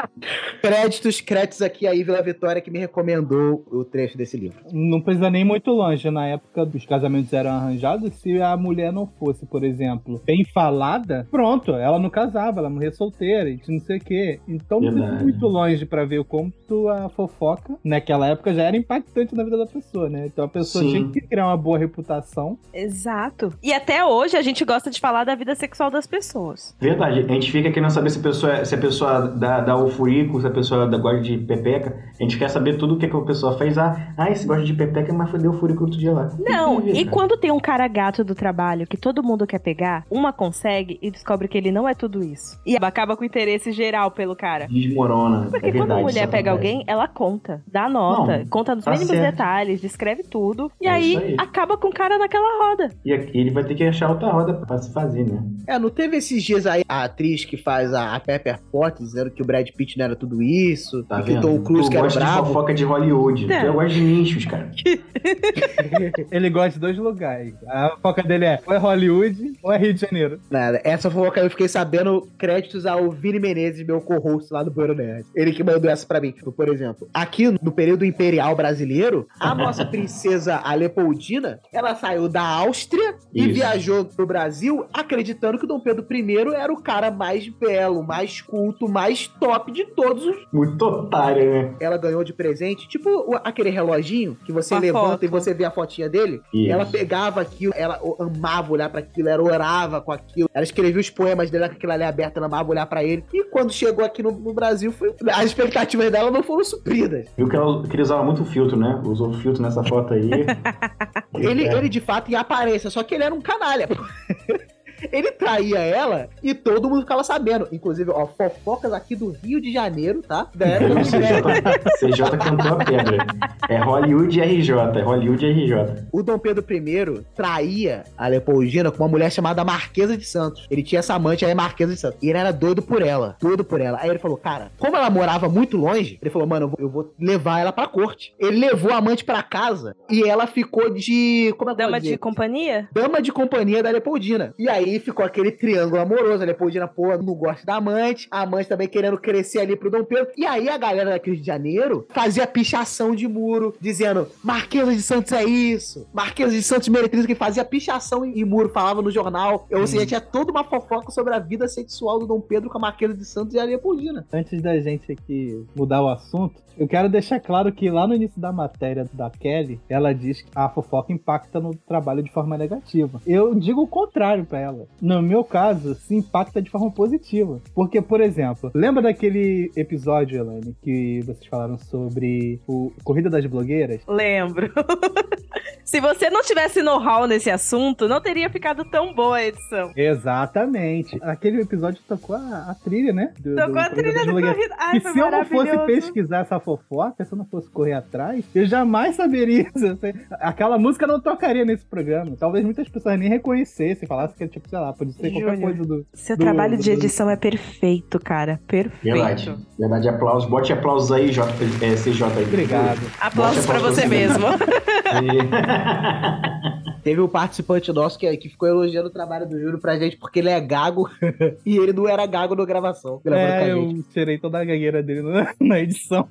Créditos, créditos aqui a Ivila Vitória que me recomendou o trecho desse livro. Não precisa nem muito longe. Na época dos casamentos eram arranjados, se a mulher não fosse, por exemplo, bem falada, pronto, ela não casava, ela morria solteira e não sei o quê. Então não precisa. Muito longe pra ver o quanto a fofoca, naquela época, já era impactante na vida da pessoa, né? Então a pessoa Sim. tinha que criar uma boa reputação. Exato. E até hoje a gente gosta de falar da vida sexual das pessoas. Verdade. A gente fica querendo saber se a pessoa, é- se a pessoa dá, dá o furico, se a pessoa dá- gosta de pepeca. A gente quer saber tudo o que, que a pessoa fez. Ah, ah, esse gosta de pepeca, mas foi deu o furico outro dia lá. Não, ver, e cara. quando tem um cara gato do trabalho que todo mundo quer pegar, uma consegue e descobre que ele não é tudo isso. E acaba com o interesse geral pelo cara. Desmorona Porque é verdade, quando a mulher pega alguém, ela conta, dá nota, Não, conta nos tá mínimos certo. detalhes, descreve tudo. E É aí, aí. acaba com o cara naquela roda. E aqui ele vai ter que achar outra roda pra se fazer, né? É, não teve esses dias aí a atriz que faz a, a Pepper Potts dizendo que o Brad Pitt não era tudo isso, Tá que o vendo? Tom Cruise que era gosta de bravo. fofoca de Hollywood. É. Tu gosta de nichos, cara. Ele gosta de dois lugares. A foca dele é ou é Hollywood ou é Rio de Janeiro. Nada, essa fofoca eu fiquei sabendo créditos ao Vini Menezes, meu co-host lá do Bueiro Ele que mandou essa pra mim. Por exemplo, aqui no período imperial brasileiro, a nossa princesa Alepoldina, ela saiu da Áustria e Isso. viajou pro Brasil acreditando que o Dom Pedro I era o cara mais belo, mais culto, mais top de todos os Muito otário, né? ela ganhou de presente, tipo aquele reloginho que você Uma levanta foto. e você vê a fotinha dele. Isso. Ela pegava aquilo, ela amava olhar pra aquilo, ela orava com aquilo. Ela escrevia os poemas dela com aquilo ali aberto, ela amava olhar pra ele. E quando chegou aqui no, no Brasil, foi- as expectativas dela não foram supridas. Viu que, ela, que ele usava muito filtro, né? Usou filtro nessa foto aí. Ele, É. ele de fato em aparência, só que ele era um canalha. Ele traía ela e todo mundo ficava sabendo. Inclusive, ó, fofocas aqui do Rio de Janeiro, tá? Da época do CJ, CJ cantou a pedra. É Hollywood RJ, é Hollywood RJ. O Dom Pedro I traía a Leopoldina com uma mulher chamada Marquesa de Santos. Ele tinha essa amante aí, Marquesa de Santos. E ele era doido por ela. Doido por ela. Aí ele falou, cara, como ela morava muito longe, ele falou, mano, eu vou, levar ela pra corte. Ele levou a amante pra casa e ela ficou de. Como é que Dama de companhia? Dama de companhia da Leopoldina. E aí ficou aquele triângulo amoroso. A Leopoldina, pô, não gosta da amante. A amante também querendo crescer ali pro Dom Pedro. E aí a galera daqui de Janeiro fazia pichação de muro, dizendo: Marquesa de Santos é isso. Marquesa de Santos meretriz que fazia pichação em muro, falava no jornal. Ou seja, tinha toda uma fofoca sobre a vida sexual do Dom Pedro com a Marquesa de Santos e a Leopoldina. Antes da gente aqui mudar o assunto, eu quero deixar claro que lá no início da matéria da Kelly, ela diz que a fofoca impacta no trabalho de forma negativa. Eu digo o contrário pra ela. No meu caso, se impacta de forma positiva. Porque, por exemplo, lembra daquele episódio, Elaine, que vocês falaram sobre o Corrida das Blogueiras? Lembro. Se você não tivesse know-how nesse assunto, não teria ficado tão boa a edição. Exatamente. Aquele episódio tocou a, a trilha, né? Do- Tocou do a trilha Blogueiras. corrida. Ai, E foi se eu não fosse pesquisar essa fofoca, se eu não fosse correr atrás, eu jamais saberia. Aquela música não tocaria nesse programa. Talvez muitas pessoas nem reconhessem, falassem que é tipo, sei lá, pode ser qualquer coisa do. Seu do- trabalho de do- edição é perfeito, cara. Perfeito. Verdade. Verdade, aplausos. Bote aplausos aí, J, é, CJ aí. Obrigado. Aplausos Bote pra aplausos você mesmo. E- Teve um participante nosso que, que ficou elogiando o trabalho do Júlio pra gente porque ele é gago e ele não era gago na gravação. Gravando com É, a eu gente. tirei toda a gagueira dele na, na edição.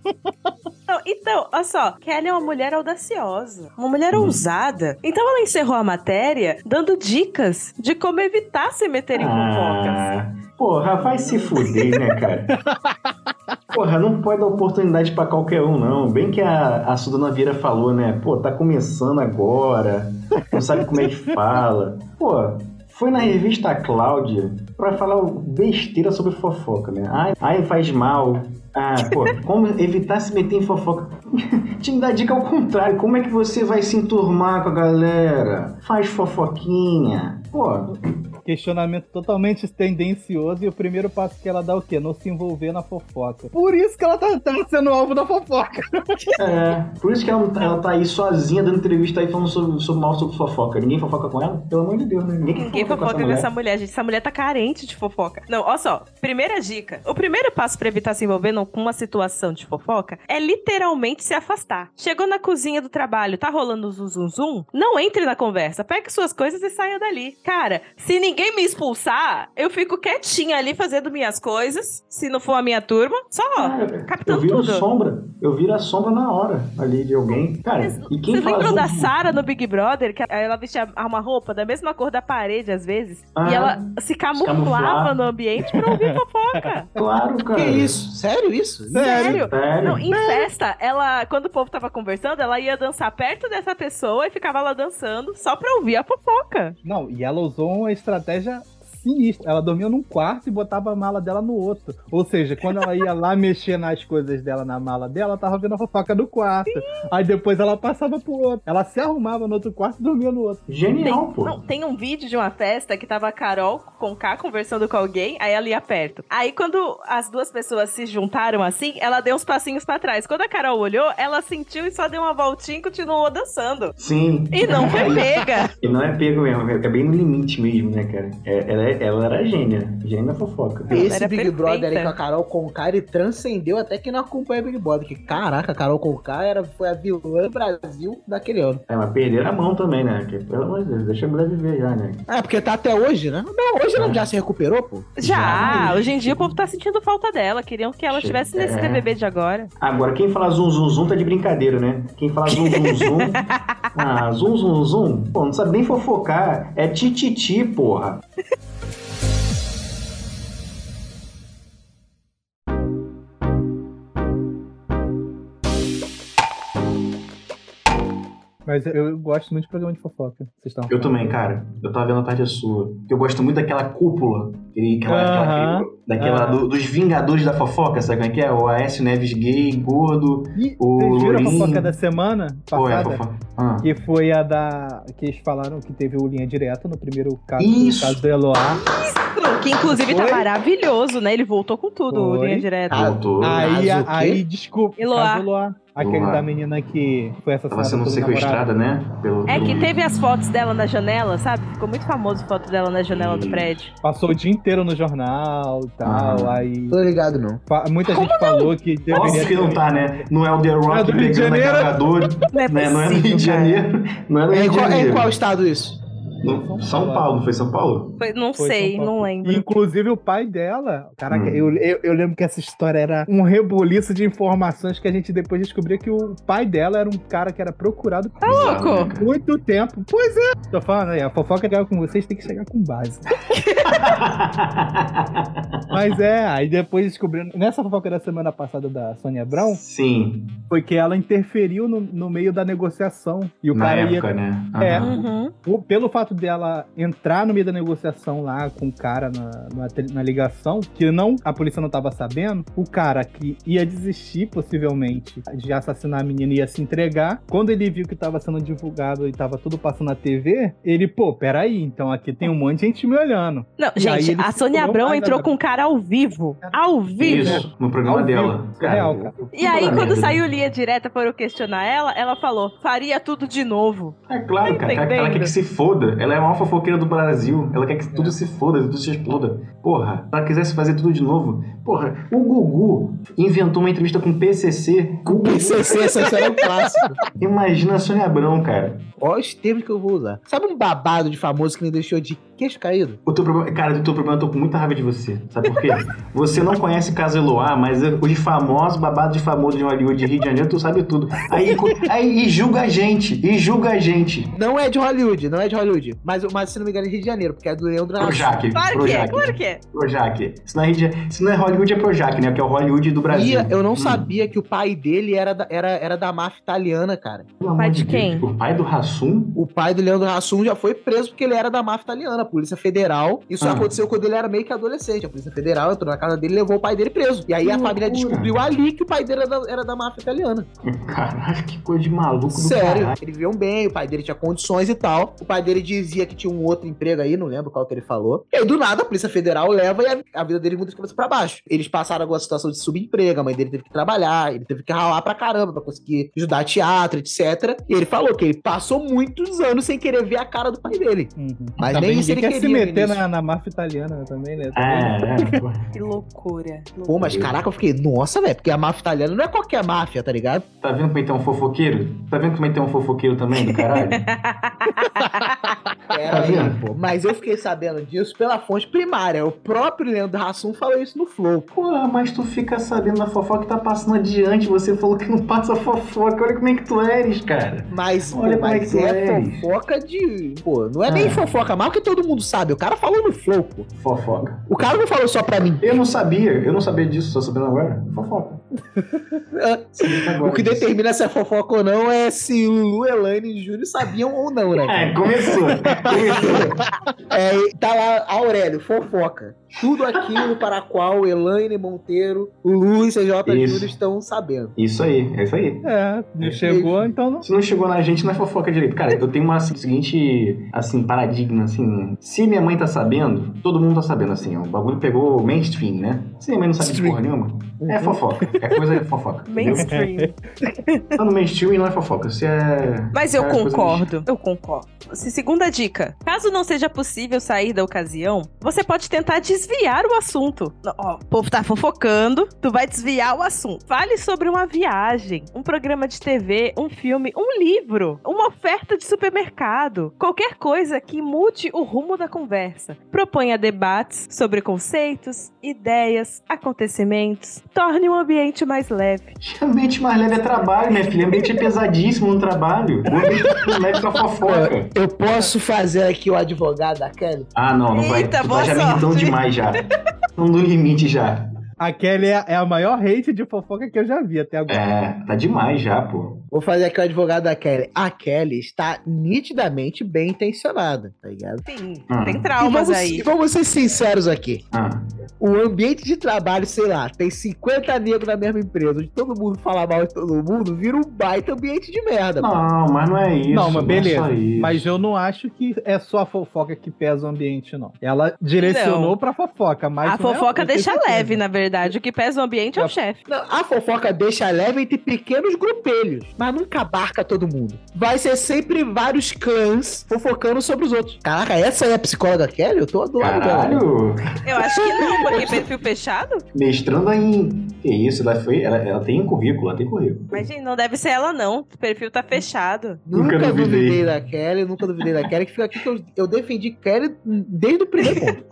Não, então, olha só, Kelly é uma mulher audaciosa, uma mulher ousada. Então ela encerrou a matéria dando dicas de como evitar se meter em fofocas. Porra, vai se fuder, né, cara? Porra, não pode dar oportunidade pra qualquer um, não. Bem que a, a Sudana Vieira falou, né? Pô, tá começando agora, não sabe como é que fala. Pô, foi na revista Cláudia pra falar besteira sobre fofoca, né? Ai, ai faz mal. Ah, pô, como evitar se meter em fofoca? Que dar dica ao contrário. Como é que você vai se enturmar com a galera? Faz fofoquinha. Pô, Questionamento totalmente tendencioso e o primeiro passo que ela dá é o quê? Não se envolver na fofoca. Por isso que ela tá, tá sendo alvo da fofoca. É, por isso que ela, ela tá aí sozinha dando entrevista aí falando sobre, sobre mal sobre fofoca. Ninguém fofoca com ela? Pelo amor de Deus, né? Ninguém, Ninguém fofoca fofoca com com essa essa mulher. mulher, gente. Essa mulher tá carente de fofoca. Não, olha só. Primeira dica. O primeiro passo pra evitar se envolver com uma situação de fofoca é literalmente se afastar. Chegou na cozinha do trabalho, tá rolando zum zum zum? Não entre na conversa. Pegue suas coisas e saia dali. Cara, se ninguém me expulsar, eu fico quietinha ali fazendo minhas coisas. Se não for a minha turma, só eu captando viro tudo. sombra. Eu viro a sombra na hora ali de alguém. Cara, e quem lembram zum, da? Sara no Big Brother? Que ela vestia uma roupa da mesma cor da parede, às vezes. Ah, e ela se camuflava camuflar. no ambiente pra ouvir fofoca. Claro, cara. Que isso? Sério isso? Sério? Sério? Não, em festa, ela, quando o povo tava conversando, ela ia dançar perto dessa pessoa e ficava lá dançando só pra ouvir a fofoca. Não, e ela usou uma estratégia sinistro. Ela dormia num quarto e botava a mala dela no outro. Ou seja, quando ela ia lá mexer nas coisas dela na mala dela, ela tava vendo a fofoca do quarto. Aí depois ela passava pro outro. Ela se arrumava no outro quarto e dormia no outro. Genial, pô. Não, tem um vídeo de uma festa que tava a Carol com K conversando com alguém, aí ela ia perto. Aí quando as duas pessoas se juntaram assim, ela deu uns passinhos pra trás. Quando a Carol olhou, ela sentiu e só deu uma voltinha e continuou dançando. Sim. E não foi pega. E não é pego mesmo, é bem no limite mesmo, né, cara? É- ela, é- ela era gênia, gênia da fofoca. Esse era Big perfeita. Brother aí com a Carol Conká, ele transcendeu até que não acompanha Big Brother. Que caraca, a Carol Conká era, foi a vilã do Brasil daquele ano. É, mas perderam a mão também, né? Que, pelo amor de Deus, deixa a mulher viver já, né? É, porque tá até hoje, né? Não, hoje ela É. já se recuperou, pô. Já, Já. hoje em dia o povo tá sentindo falta dela. Queriam que ela estivesse nesse É. BBB de agora. Agora, quem fala zum zum zum tá de brincadeira, né? Quem fala zum zum zum. Ah, zum zum zum. Pô, não sabe nem fofocar. É tititi, porra. Mas eu, gosto muito de programa de fofoca. Vocês estão Eu também, cara. Eu tava vendo a tarde sua. Eu gosto muito daquela cúpula. Aquela, aquela- Aham. daquela Aham. do- dos Vingadores da fofoca, sabe como é que é? O Aécio Neves gay, gordo. E O vocês viram a fofoca da semana é a passada? fofoca. Ah. Que foi a da. Que eles falaram que teve o linha direta no primeiro caso, Isso. no caso do Eloá. Que inclusive tá Foi? maravilhoso, né? Ele voltou com tudo, Foi. linha direta. Ah, Voltou. Aí, aí, desculpa. Eloá. Aquele Eloá. da menina que foi assassinada Tava sendo sequestrada, namorado. né? Pelo, É pelo- que teve as fotos dela na janela, sabe? Ficou muito famoso a foto dela na janela do Isso. prédio. Passou o dia inteiro no jornal e tal. Ah. Aí. Tô ligado, não. Muita gente falou que deveria. Que não tá, né? Não é o The Rock É do pegando a Janeiro. carregador, Não é né? Não é no Rio de. Janeiro. Não é no É Rio em de qual, é em Janeiro. qual estado isso? No- São Paulo, não foi São Paulo? Foi- não Foi sei, São Paulo. não lembro. Inclusive o pai dela. Caraca, Hum. eu, eu, eu lembro que essa história era um reboliço de informações que a gente depois descobriu que o pai dela era um cara que era procurado por Tá louco? Bizarro, né, muito tempo. Pois é. Tô falando aí, a fofoca que é com vocês tem que chegar com base. Mas é, aí depois descobrindo. Nessa fofoca da semana passada da Sônia Brown, Sim, foi que ela interferiu no, no meio da negociação. E o na cara época, ia. né? É. Uhum. o- Pelo fato dela entrar no meio da negociação lá com o cara na, na, na ligação, que não a polícia não tava sabendo, o cara que ia desistir, possivelmente, de assassinar a menina e ia se entregar. Quando ele viu que tava sendo divulgado e tava tudo passando na TV, ele, pô, peraí, então aqui tem um monte de gente me olhando. Não, E gente, a Sônia Abrão entrou com o cara ao vivo. Ao vivo. Isso, no programa Ao dela. É real, cara. E aí, quando merda. saiu linha direta foram questionar ela, ela falou: faria tudo de novo. É claro, Tá cara. Ela, ela quer que se foda. Ela é a maior fofoqueira do Brasil. Ela quer que tudo se foda, tudo se exploda. Porra, se ela quisesse fazer tudo de novo. Porra, o Gugu inventou uma entrevista com o PCC. Com o PCC, essa era um clássico. Imagina a Sônia Abrão, cara. Olha os termos que eu vou usar. Sabe um babado de famoso que me deixou de queixo caído? O teu problema, cara, do teu problema, eu tô com muita raiva de você. Sabe por quê? você não conhece Caso Eloá, mas os famosos babados de famoso de Hollywood de Rio de Janeiro, tu sabe tudo. Aí, aí e julga a gente, e julga a gente. Não é de Hollywood, não é de Hollywood. Mas, mas se não me engano, é Rio de Janeiro, porque é do Leandro. Projac. Claro que é, claro que é. Projac. Se não é, de- se não é Hollywood, é Projac, né? Que é o Hollywood do Brasil. E eu não Hum. sabia que o pai dele era da, era, era da máfia italiana, cara. Amor Pai de Deus, quem? O pai do Rassum? O pai do Leandro Hassum já foi preso porque ele era da máfia italiana, a Polícia Federal. Isso Ah. aconteceu quando ele era meio que adolescente. A Polícia Federal entrou na casa dele e levou o pai dele preso. E aí Que a família loucura. descobriu ali que o pai dele era da, era da máfia italiana. Caralho, que coisa de maluco do Sério, eles viviam bem, o pai dele tinha condições e tal. O pai dele dizia que tinha um outro emprego aí, não lembro qual que ele falou. E aí, do nada, a Polícia Federal leva e a, a vida dele muda de cabeça pra baixo. Eles passaram alguma situação de subemprego, a mãe dele teve que trabalhar, ele teve que ralar pra caramba pra conseguir ajudar teatro, etc. E ele falou que ele passou muitos anos sem querer ver a cara do pai dele. Uhum. Mas Também nem isso ele quer se meter na, na máfia italiana também, né? É, é. pô. Que loucura. Pô, mas caraca, eu fiquei, nossa, velho, porque a máfia italiana não é qualquer máfia, tá ligado? Tá vendo como é que tem um fofoqueiro? Tá vendo como é que tem um fofoqueiro também, do caralho? Pera aí, vendo? pô. Mas eu fiquei sabendo disso pela fonte primária. O próprio Leandro Hassum falou isso no Flow. Porra, mas tu fica sabendo da fofoca que tá passando adiante. Você falou que não passa fofoca. Olha como é que tu eres, cara. Mas, pô, Olha como é mas que tu é és. fofoca de. Pô, não é nem Ah. fofoca mal que todo mundo sabe. O cara falou no Flow, pô. Fofoca. O cara não falou só pra mim. Eu não sabia, eu não sabia disso, tô sabendo agora. Fofoca. Agora O que disso. determina se é fofoca ou não é se Lulu, Elaine e Júlio sabiam ou não, né? É, começou. É, tá lá, Aurélio, fofoca. Tudo aquilo para qual Elaine Monteiro, o Lu e CJ. Júnior estão sabendo. Isso aí, é isso aí. É, não chegou, então não. Se não chegou na gente, não é fofoca direito. Cara, eu tenho uma assim, seguinte, assim, paradigma, assim. Se minha mãe tá sabendo, todo mundo tá sabendo, assim. ó, O bagulho pegou mainstream, né? Se minha mãe não sabe de porra nenhuma, é fofoca. É coisa é fofoca. Mainstream. Tá no mainstream e não é fofoca. Se é. Mas eu é concordo, eu concordo. Se segunda dica, caso não seja possível sair da ocasião, você pode tentar desviar o assunto. Ó, o povo tá fofocando, tu vai desviar o assunto. Fale sobre uma viagem, um programa de TV, um filme, um livro, uma oferta de supermercado, qualquer coisa que mude o rumo da conversa. Proponha debates sobre conceitos, ideias, acontecimentos. Torne o ambiente mais leve. Ambiente mais leve é trabalho, minha filha. Ambiente é pesadíssimo no trabalho. O ambiente é leve pra fofoca. Eu posso fazer aqui o advogado da Kelly? Ah, não, não vai. Eita, Tu boa tá já me irritando sorte. Demais já. Não do limite já. A Kelly é a maior hate de fofoca que eu já vi até agora. É, tá demais já, pô. Vou fazer aqui o advogado da Kelly. A Kelly está nitidamente bem intencionada, tá ligado? Sim, Hum. tem E traumas vamos, aí. e vamos ser sinceros aqui. Ah, O ambiente de trabalho, sei lá, tem 50 negros na mesma empresa, onde todo mundo fala mal de todo mundo, vira um baita ambiente de merda. pô. não, mas não é isso. Não, mas é beleza. só isso. Mas eu não acho que é só a fofoca que pesa o ambiente, não. Ela direcionou Não. pra fofoca, mas. A não é- fofoca tenho deixa leve, na verdade. O que pesa o ambiente é o chefe. Não, a fofoca deixa leve entre pequenos grupelhos, mas nunca abarca todo mundo. Vai ser sempre vários clãs fofocando sobre os outros. Caraca, essa é a psicóloga Kelly? Eu tô do lado dela. Caralho! Eu acho que não, porque perfil fechado? Mestrando em. Que isso? Ela foi. Ela, ela tem currículo, ela tem currículo. Mas, gente, não deve ser ela, não. O perfil tá fechado. Nunca Nunca, duvidei. duvidei. da Kelly, nunca duvidei da Kelly, que fica aqui que eu, eu defendi Kelly desde o primeiro ponto.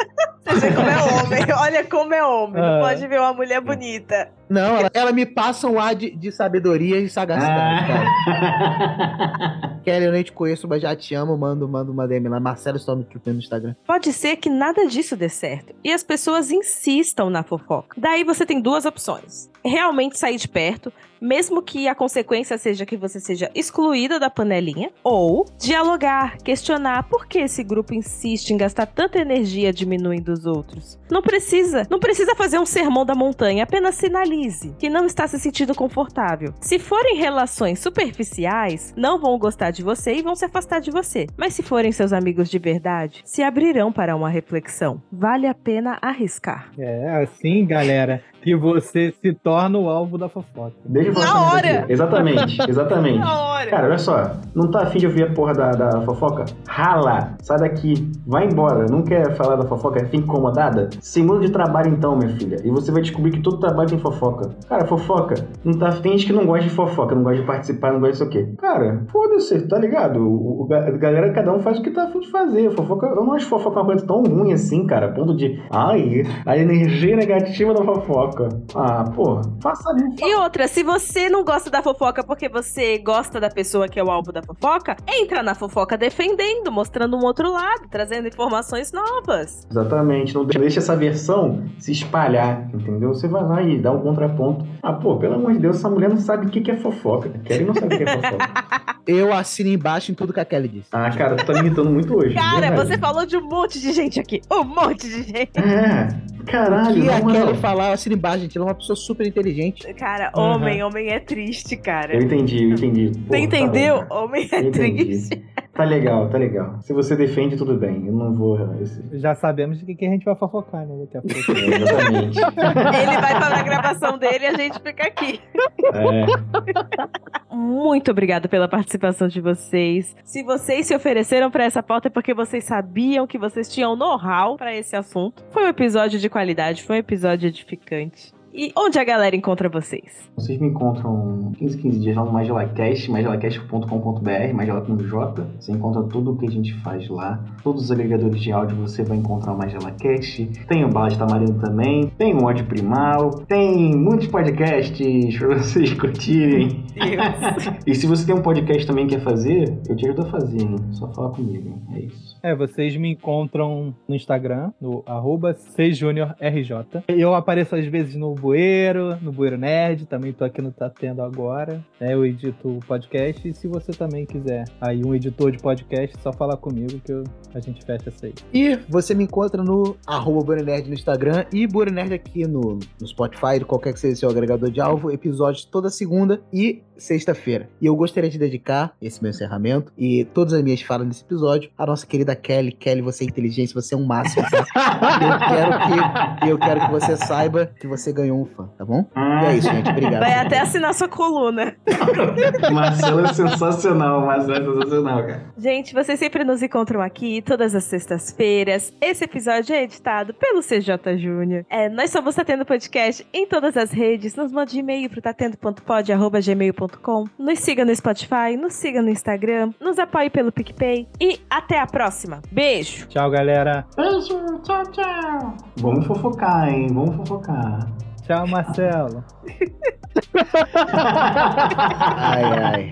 Você vê como é homem. Olha como é homem. Não Ah. pode ver uma mulher bonita. Não, ela, ela me passa um ar de, de sabedoria e sagacidade, cara. Ah. Kelly, eu nem te conheço, mas já te amo. Mando, mando uma DM lá. Marcelo Stormtrooper no Instagram. Pode ser que nada disso dê certo. E as pessoas insistam na fofoca. Daí você tem duas opções. Realmente sair de perto, mesmo que a consequência seja que você seja excluída da panelinha, ou dialogar, questionar por que esse grupo insiste em gastar tanta energia diminuindo os outros. Não precisa, não precisa fazer um sermão da montanha, apenas sinalize que não está se sentindo confortável. Se forem relações superficiais, não vão gostar de você e vão se afastar de você. Mas se forem seus amigos de verdade, se abrirão para uma reflexão. Vale a pena arriscar. É assim, galera, que você se torna o alvo da fofoca. Deixa eu falar Na hora. aqui. Exatamente, exatamente. hora! Cara, olha só, não tá afim de ouvir a porra da, da fofoca? Rala, sai daqui, vai embora. Não quer falar da fofoca? Fica incomodada? Se muda de trabalho então, minha filha. E você vai descobrir que todo trabalho tem fofoca. Cara, fofoca, não tá, tem gente que não gosta de fofoca, não gosta de participar, não gosta disso aqui. Cara, foda-se, tá ligado? O, o- a galera, cada um faz o que tá afim de fazer. Fofoca, eu não acho fofoca uma coisa tão ruim assim, cara, ponto de, ai, a energia negativa da fofoca. Ah, pô, faça E outra, se você não gosta da fofoca porque você gosta da pessoa que é o alvo da fofoca, entra na fofoca defendendo, mostrando um outro lado, trazendo informações novas. Exatamente, não deixa essa versão se espalhar, entendeu? Você vai lá e dá um contraponto. Ah, pô, pelo amor de Deus, essa mulher não sabe o que é fofoca. Kelly não sabe o que é fofoca. Eu assino embaixo em tudo que a Kelly disse. Ah, cara, tu tá me irritando muito hoje. Cara, verdade. você falou de um monte de gente aqui. Um monte de gente. É, O caralho, que a moral. Kelly falar, eu assino embaixo, gente. Ela é uma pessoa super inteligente. Cara, Uhum. homem, homem é triste, cara. Eu entendi, eu entendi. Pô, Você tá entendeu? homem é Eu entendi. Tá legal, tá legal. Se você defende, tudo bem. Eu não vou. Já sabemos de que, que a gente vai fofocar, né? Daqui a pouco. é, exatamente. Ele vai fazer a gravação dele e a gente fica aqui. É. Muito obrigada pela participação de vocês. Se vocês se ofereceram para essa pauta é porque vocês sabiam que vocês tinham know-how para esse assunto. Foi um episódio de qualidade, foi um episódio edificante. E onde a galera encontra vocês? Vocês me encontram 15, 15 dias lá no MagelaCast, magelacast.com.br, Magela com J. Você encontra tudo o que a gente faz lá. Todos os agregadores de áudio você vai encontrar o MagelaCast. Tem o Bala de Tamarindo também. Tem o Ódio Primal. Tem muitos podcasts pra vocês curtirem. E se você tem um podcast também que quer fazer, eu te ajudo a fazer, hein? Só falar comigo, hein? É isso. É, vocês me encontram no Instagram, no arroba CJuniorRJ. Eu apareço às vezes no Bueiro, no Bueiro Nerd, também tô aqui no Tá Tendo agora. né? eu edito o podcast e se você também quiser aí um editor de podcast, só falar comigo que eu- a gente fecha isso aí. E você me encontra no arroba Bueiro Nerd no Instagram e Bueiro Nerd aqui no, no Spotify, qualquer que seja seu agregador de alvo, episódios toda segunda e sexta-feira. E eu gostaria de dedicar esse meu encerramento e todas as minhas falas nesse episódio à nossa querida Kelly. Kelly, você é inteligente, você é um máximo, tá? eu, quero que, eu quero que você saiba que você ganhou um fã, tá bom? E é isso, gente. Obrigado. Vai até assinar sua coluna. Marcelo é sensacional, Marcelo é sensacional, cara. Gente, vocês sempre nos encontram aqui todas as sextas-feiras. Esse episódio é editado pelo CJ Júnior. É, nós somos Tatendo Podcast em todas as redes. Nos mande e-mail pro tatendo.pod.gmail.com. Nos siga no Spotify, nos siga no Instagram, nos apoie pelo PicPay e até a próxima. Beijo! Tchau, galera. Vamos fofocar, hein? Vamos fofocar. Tchau, Marcelo. Ai, ai.